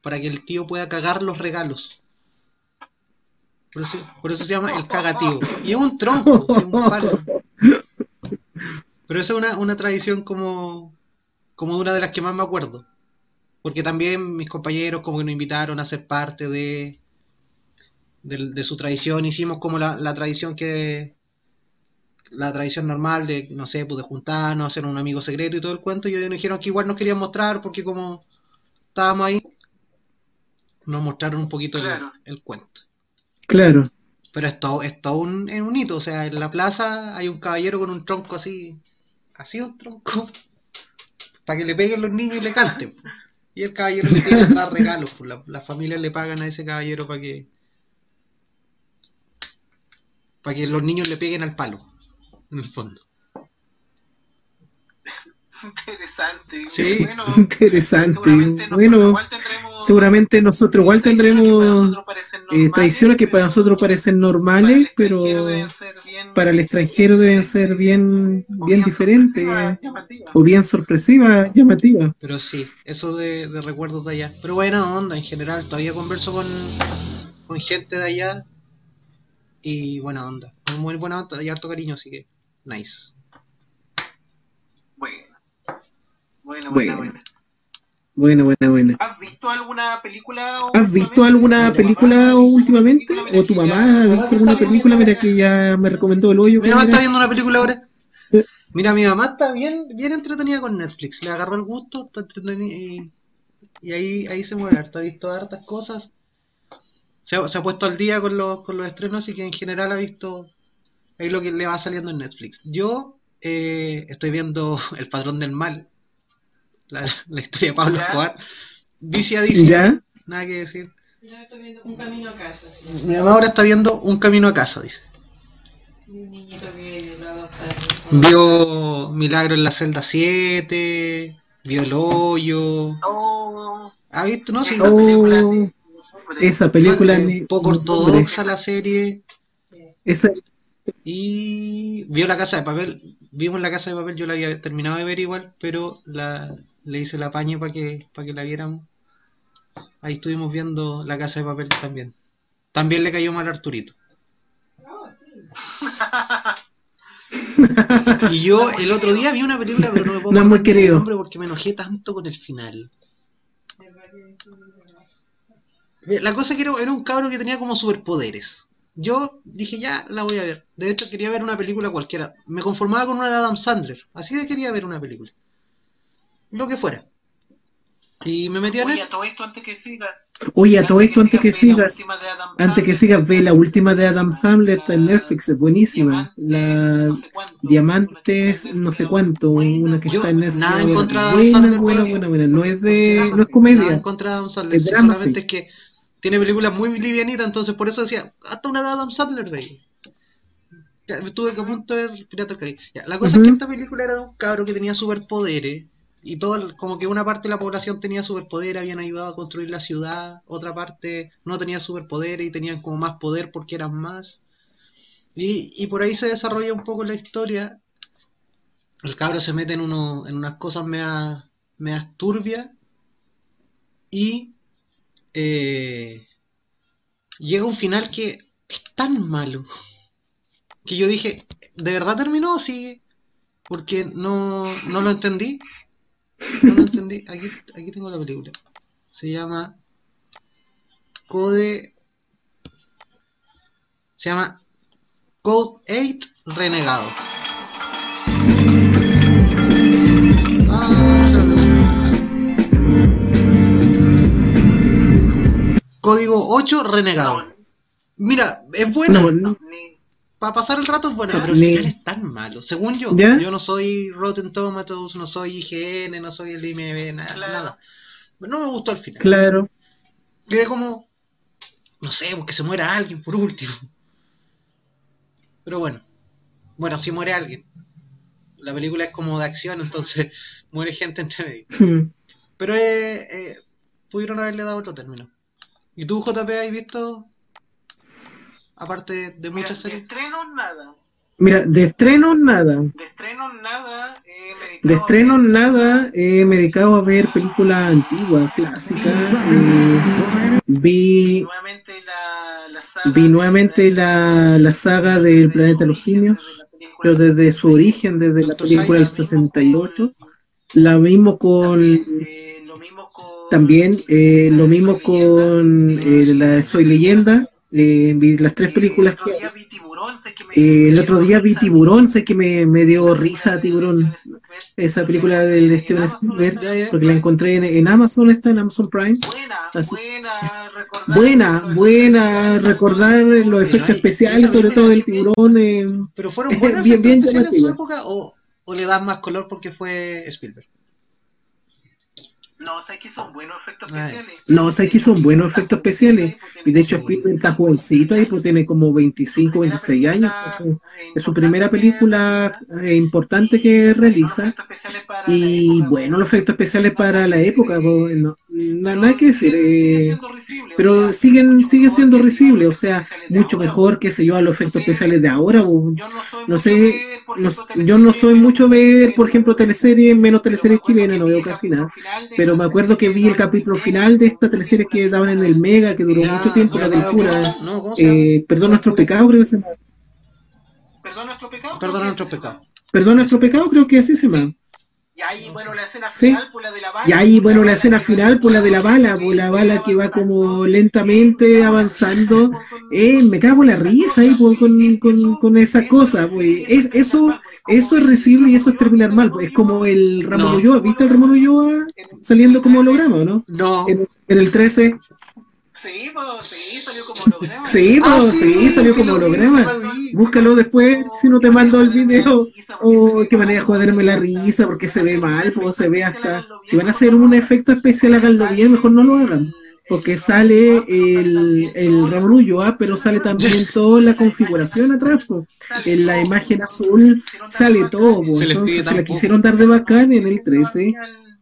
para que el tío pueda cagar los regalos. Por eso, se llama el cagatío. Y es un tronco, es un palo. Pero esa es una, una tradición como, como una de las que más me acuerdo. Porque también mis compañeros como que nos invitaron a ser parte de, de, de su tradición. Hicimos como la, la tradición que... La tradición normal de, no sé, pues de juntarnos, hacer un amigo secreto y todo el cuento. Y ellos nos dijeron que igual nos querían mostrar porque como estábamos ahí, nos mostraron un poquito el- Claro. el cuento. Claro. Pero es todo, es todo un, es un hito, o sea, en la plaza hay un caballero con un tronco así, así un tronco, para que le peguen los niños y le canten. Y el caballero le tiene que dar regalos, pues la- las familias le pagan a ese caballero para que Para que los niños le peguen al palo, en el fondo. Interesante. Sí. Bueno, Interesante. seguramente nosotros Bueno, igual tendremos seguramente nosotros igual tradiciones que para tendremos nosotros parecen eh, normales, tradiciones que para pero nosotros parecen para el normales, pero extranjero deben ser bien- para el extranjero deben ser bien, bien diferentes o bien sorpresivas, llamativas. Pero sí, eso de, de recuerdos de allá. Pero buena onda en general, todavía converso con, con gente de allá. Y buena onda. Muy buena onda y harto cariño, así que nice. Bueno. Bueno, Bueno. buena, buena. Buena, buena, buena. ¿Has visto alguna película? ¿Has visto alguna ¿O tu película últimamente? ¿O tu mamá ha visto alguna película? Mira que ya me recomendó el hoyo. Mi mamá mira. está viendo una película ahora. Eh. Mira, mi mamá está bien, bien entretenida con Netflix. Le agarró el gusto, está entretenida y, y ahí, ahí se mueve harto. Ha visto hartas cosas. Se ha, se ha puesto al día con los, con los estrenos y que en general ha visto ahí lo que le va saliendo en Netflix. Yo eh, estoy viendo <laughs> El Patrón del Mal, la, la historia de Pablo Ya. Escobar. Viciadísimo, ¿Ya? nada que decir. Yo estoy viendo un camino a casa. Mi mamá ahora está viendo Un Camino a Casa, dice. Un niñito que lo adoptaron. Vio Milagro en la celda 7, vio El Hoyo. Oh, ¿Ha visto? No, sí. Oh, Esa película. Eh, poco ortodoxa la serie. Esa, Y vio La Casa de Papel. Vimos La Casa de Papel, yo la había terminado de ver igual, pero la, le hice el apaño para que, para que la viéramos. Ahí estuvimos viendo La Casa de Papel también. También le cayó mal a Arturito. Oh, sí. Y yo el otro día vi una película, pero no me puedo No muy querido. nombre porque me enojé tanto con el final. Me parece que- Eh, La cosa que era, era un cabro que tenía como superpoderes. Yo dije, ya, la voy a ver. De hecho, quería ver una película cualquiera. Me conformaba con una de Adam Sandler. Así de quería ver una película. Lo que fuera. Y me metí en Oye, a todo esto antes que sigas. Oye, a todo esto, antes que sigas, antes que sigas, ve la última de Adam Sandler, está en Netflix, es buenísima. La Diamantes, no sé en cuánto, una que está en Netflix. nada en buena, contra de Adam buena, Sandler, buena, buena, buena. No es de, Nada no es en comedia. contra de Adam Sandler. Solamente es que tiene películas muy livianitas, entonces por eso decía, hasta una de Adam Sandler, veía. Ya, Estuve a punto de ver Pirata del Caribe. Ya, la cosa es que esta película era de un cabro que tenía superpoderes. Y todo, el- como que una parte de la población tenía superpoderes, habían ayudado a construir la ciudad, otra parte no tenía superpoderes y tenían como más poder porque eran más. Y, y por ahí se desarrolla un poco la historia. El cabro se mete en, uno, en unas cosas meas, meas turbias y eh, llega un final que es tan malo que yo dije, ¿de verdad terminó o sigue? Porque no, no lo entendí. No lo entendí. Aquí, aquí tengo la película. Se llama Code. Se llama Code 8 Renegado. Código 8 Renegado. Mira, es buena. No, no. Ni- Para pasar el rato es buena, pero el final es tan malo. Según yo, ¿Ya? yo no soy Rotten Tomatoes, no soy IGN, no soy el IMB, nada. Claro. nada. No me gustó el final. Claro. Quedé como, no sé, porque se muera alguien por último. Pero bueno, bueno, si muere alguien. La película es como de acción, entonces <laughs> muere gente entre medio. <laughs> Pero eh, eh, pudieron haberle dado otro término. ¿Y tú, JP, has visto? Aparte de Mira, muchas de series. estrenos nada. Mira, de estrenos nada. De estrenos nada. eh, De a estrenos ver- nada, eh, me he dedicado a ver películas antiguas, clásicas. eh, vi, Nuevamente la, la saga vi de- nuevamente la, la saga del Planeta de los Simios, pero desde su origen, desde la película del Silence. 68. La mismo con, También, eh, lo mismo con eh, eh, la de Soy Leyenda. eh, vi las tres Eh, películas el otro que... día vi Tiburón, sé que me- eh, el me otro dio día vi risa. Tiburón, sé que me, me dio Esa risa película de Tiburón. Steven Spielberg. Esa película del En Steven Spielberg, porque la encontré en, en Amazon, está en Amazon Prime. Buena, Así- buena, recordar Buena, los buena, efectos recordar especiales. los efectos especiales, sobre todo del tiburón. eh, ¿Pero fueron buenos Bien, bien en su época o, o le dan más color porque fue Spielberg? No, sabes que son buenos efectos especiales. No, sabes que son buenos efectos especiales. Y de hecho Spielberg está jovencito ahí, pues tiene como 25, 26 años. Es su, es su primera película eh, importante que realiza. Y bueno, los efectos especiales para la época, pues, no- na- nada que decir. eh, pero siguen, siguen siendo risibles, o sea, mucho mejor, qué sé yo, a los efectos especiales de ahora. pues. No sé, no- yo no soy mucho ver, por ejemplo, teleseries, menos teleseries chilenas, no veo casi nada. Pero me acuerdo que vi el capítulo final de esta teleserie que daban en el Mega, que duró mucho tiempo, la del ¿cómo- cura. no, ¿cómo se? Eh, perdón nuestro pecado, creo que se llama. Perdón nuestro pecado. Perdona nuestro pecado. Perdón nuestro pecado, creo que así se llama. Y ahí, bueno, la escena Sí. final, por la de la bala. Y ahí, bueno, la escena final, por la de la bala, por la bala que va como lentamente avanzando. Eh, me cago en la risa ahí por- con, con, con esa cosa, pues. Es, eso, eso es risible y eso es terminar mal. pues. Es como el Ramón No. Ulloa, ¿viste el Ramón Ulloa saliendo como holograma, o no? No. En, en el 13. Sí, pues, sí, salió como <laughs> holograma. Sí, Ah, pues, sí, salió como lo vi, holograma. sí lo vi. Búscalo después si no te mando el video. Oh, qué manera de joderme la risa porque se ve mal, pues se ve hasta. Si van a hacer un efecto especial, háganlo bien, mejor no lo hagan. Porque sale el, el Ramón Ulloa, pero sale también <laughs> toda la configuración atrás, pues. En la imagen azul sale todo, pues. Entonces se la quisieron dar de bacán en el 13,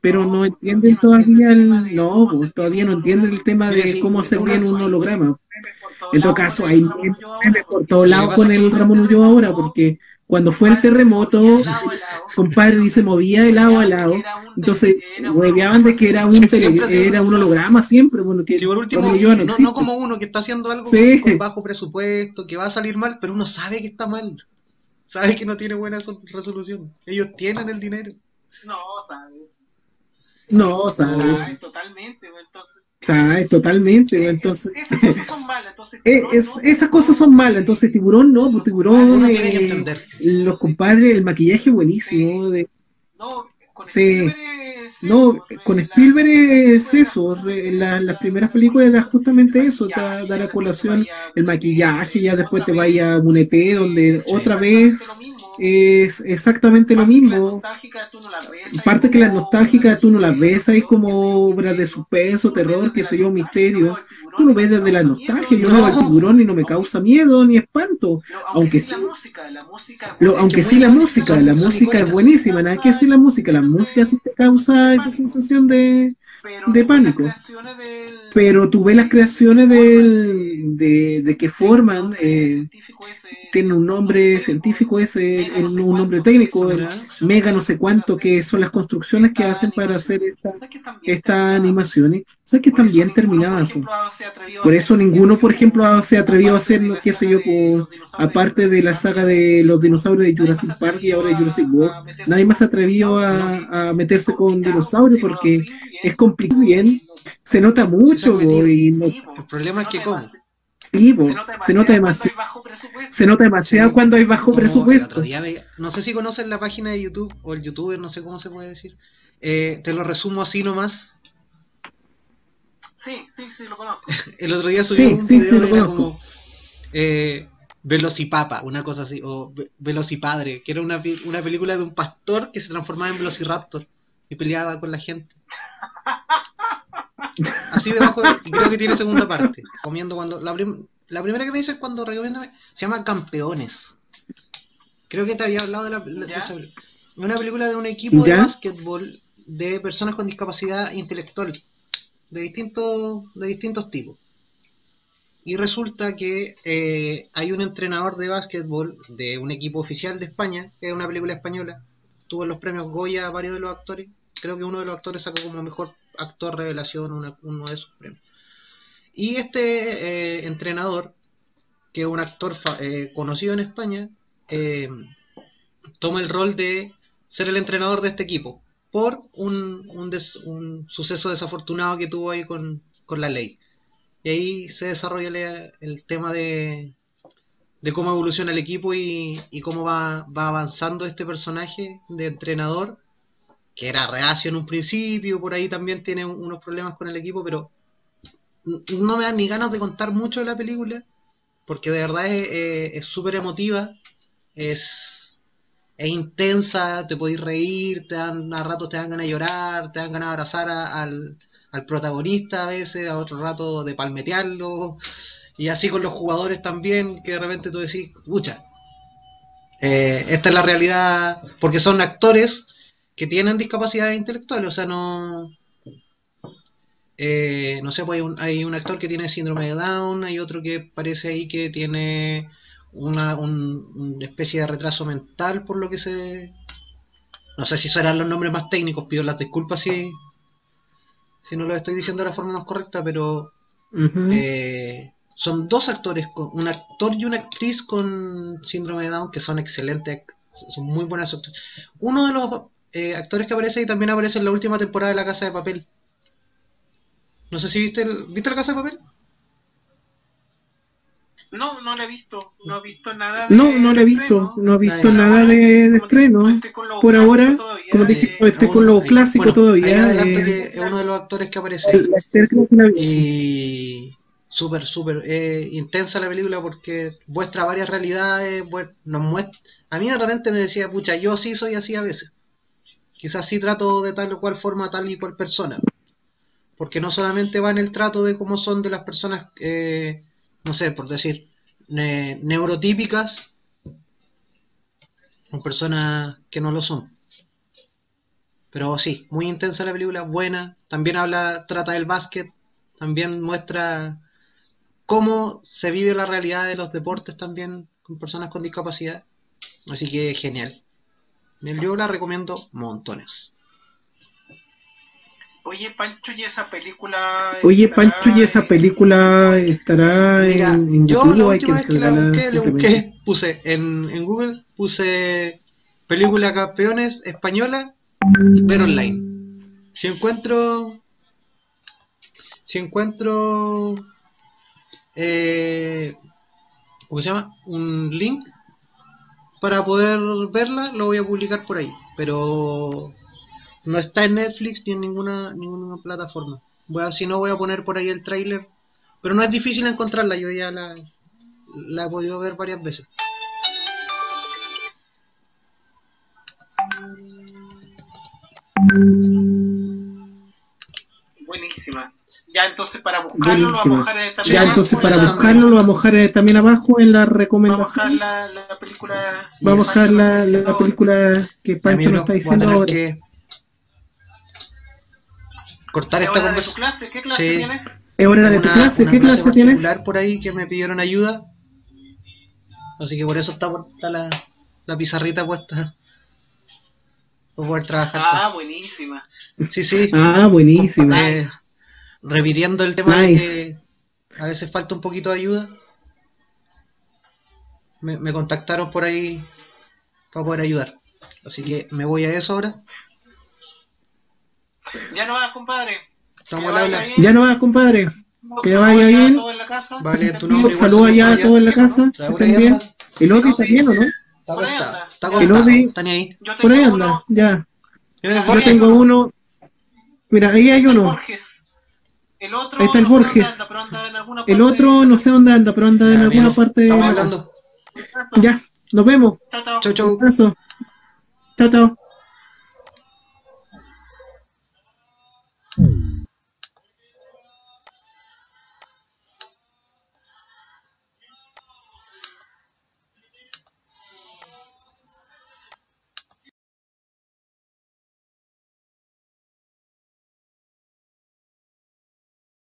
pero no entienden todavía el. No, todavía no entienden el tema de cómo hacer bien un holograma. En todo caso, hay por todos lados con el Ramón Ulloa ahora, porque cuando fue el terremoto, compadre, y se movía de lado a lado, entonces hueveaban de que era un tele- era un holograma siempre, bueno, que por último, Ulloa no no, no como uno que está haciendo algo Sí. con, bajo presupuesto, que va a salir mal, pero uno sabe que está mal. Sabe que no tiene buena so- resolución. Ellos tienen el dinero. No, sabes. No, sabes, Sabes, totalmente, entonces. sabes, totalmente, entonces... Esas cosas son malas, entonces. Eh, no, es- no, esas cosas son malas, entonces tiburón no, pues tiburón, eh, entender. los compadres, el maquillaje buenísimo, de, No, con Sí. Spielberg es No, eso, con Spielberg es eso, la- las primeras películas era justamente eso, da, dar a colación el maquillaje, ya después te vaya a un EP donde otra vez es exactamente lo mismo. Aparte que las nostálgicas tú no las ves ahí como obras de suspenso, terror, qué sé yo, misterio. Tú lo ves desde la nostalgia, yo veo al tiburón y no me causa miedo ni espanto. aunque sí- Lo- aunque sí la música, la música es buenísima, nada que decir la música, la música sí te causa esa sensación de, de pánico. Pero tú ves las creaciones del, de, de que forman, eh, tienen un nombre científico ese, un nombre técnico, el mega no sé cuánto, que son las construcciones que hacen para hacer esta- estas animaciones, sabes que están bien terminadas. po. Por eso ninguno, por ejemplo, se atrevió a hacer, qué sé yo, por- aparte de la saga de los dinosaurios de Jurassic Park y ahora de Jurassic World, nadie más se atrevió a, a meterse con dinosaurios porque es complicado bien, se nota mucho po, y no- El problema es que como. sí, se nota demasiado, se nota demasiado cuando hay bajo presupuesto. otro día veía- no sé si conocen la página de YouTube o el youtuber, no sé cómo se puede decir. Eh, te lo resumo así nomás. Sí, sí, sí, lo conozco. <laughs> El otro día subí Sí, un sí, video sí, lo era conozco. como eh, Velocipapa, una cosa así, o Ve- Velocipadre, que era una, una película de un pastor que se transformaba en Velociraptor y peleaba con la gente. <laughs> Así debajo, de- y creo que tiene segunda parte. Comiendo cuando. La, prim- la primera que me dice es cuando recomiéndame, se llama Campeones. Creo que te había hablado de la. de ¿Ya? esa- una película de un equipo de básquetbol de personas con discapacidad intelectual de distintos, de distintos tipos. Y resulta que eh, hay un entrenador de básquetbol de un equipo oficial de España, que es una película española. Tuvo en los premios Goya a varios de los actores. Creo que uno de los actores sacó como mejor actor revelación una- uno de premios. Y este eh, entrenador, que es un actor eh, conocido en España, eh, toma el rol de ser el entrenador de este equipo por un, un suceso desafortunado que tuvo ahí con, con la ley. Y ahí se desarrolla el, el tema de, de cómo evoluciona el equipo y, y cómo va, va avanzando este personaje de entrenador, que era reacio en un principio, por ahí también tiene un- unos problemas con el equipo, pero no me dan ni ganas de contar mucho de la película, porque de verdad es súper emotiva, es, intensa, te podéis reír, te dan, a ratos te dan ganas de llorar, te dan ganas de abrazar al, protagonista a veces, a otro rato de palmetearlo, y así con los jugadores también, que de repente tú decís, escucha, eh, esta es la realidad, porque son actores que tienen discapacidades intelectuales, o sea, no... eh, no sé, pues hay un, hay un actor que tiene síndrome de Down, hay otro que parece ahí que tiene una, un- una especie de retraso mental, por lo que se... No sé si serán los nombres más técnicos, pido las disculpas si, si no lo estoy diciendo de la forma más correcta, pero eh, son dos actores, con, un actor y una actriz con síndrome de Down que son excelentes, son muy buenas actores. Uno de los eh, actores que aparece ahí también aparece en la última temporada de La Casa de Papel. No sé si viste, el, ¿viste La Casa de Papel? No, no lo he visto. No he visto nada. de- No, no lo he visto, estreno. no he visto nada de, de estreno. Estoy con lo Por clásico ahora, todavía, como te dije, estoy con lo clásico bueno, todavía. ahí adelanto que es uno de los actores que aparece la la. Y súper, súper eh, intensa la película porque muestra varias realidades, nos muestra... A mí de repente me decía, pucha, yo sí soy así a veces. Quizás sí trato de tal o cual forma tal y cual persona. Porque no solamente va en el trato de cómo son de las personas, eh, no sé, por decir, ne- neurotípicas, o personas que no lo son. Pero sí, muy intensa la película, buena. También habla, trata del básquet, también muestra cómo se vive la realidad de los deportes también con personas con discapacidad. Así que genial. Yo la recomiendo montones. Oye, Pancho, ¿y esa película? Oye, Pancho, ¿y esa película estará Mira, en, en yo YouTube la o hay que última vez que la busqué, puse en, en Google, puse película campeones española, ver online. Si encuentro, si encuentro, eh, ¿cómo se llama? Un link para poder verla, lo voy a publicar por ahí. Pero no está en Netflix ni en ninguna, ninguna plataforma. A, si no, voy a poner por ahí el tráiler. Pero no es difícil encontrarla, yo ya la, la he podido ver varias veces. Ya, entonces para buscarlo lo vamos a Buenísima. dejar también Ya, abajo entonces en para la- buscarlo lo vamos a dejar también abajo en las Vamos a dejar recomendaciones. la, la película. Vamos a dejar la, la película que Pancho nos está diciendo ahora. que cortar ¿Es esta hora de tu conversación. clase? ¿Qué clase Sí. tienes? Es hora de tu Una- clase, una ¿qué clase tienes? particular por ahí que me pidieron ayuda. Así que por eso está, está la, la pizarrita puesta. Para poder trabajar. Ah, buenísima. Sí, sí. Ah, buenísimo. Eh, repitiendo el tema Nice. de que a veces falta un poquito de ayuda. Me, me contactaron por ahí para poder ayudar. Así que me voy a eso ahora. Ya no vas, compadre. Estamos Que al vaya habla. bien. Ya no vas, compadre. Que vaya allá a bien. todos en la casa. Vale, tu nombre Saludos allá a todos en la casa. ¿Está que estén bien. El Odi está bien, ¿o no? Está conectado. Está El conectado. Odi. Está ni ahí. Por ahí anda, ya. ¿Tienes Yo tengo uno. Mira, ahí hay uno. El otro, Ahí está el no sé dónde Borges. anda, pero anda en alguna El parte otro de- no sé dónde anda, pero anda en Ya, alguna amigo, parte Estamos hablando. Ya, nos vemos. Chao, chao. Chao, chao.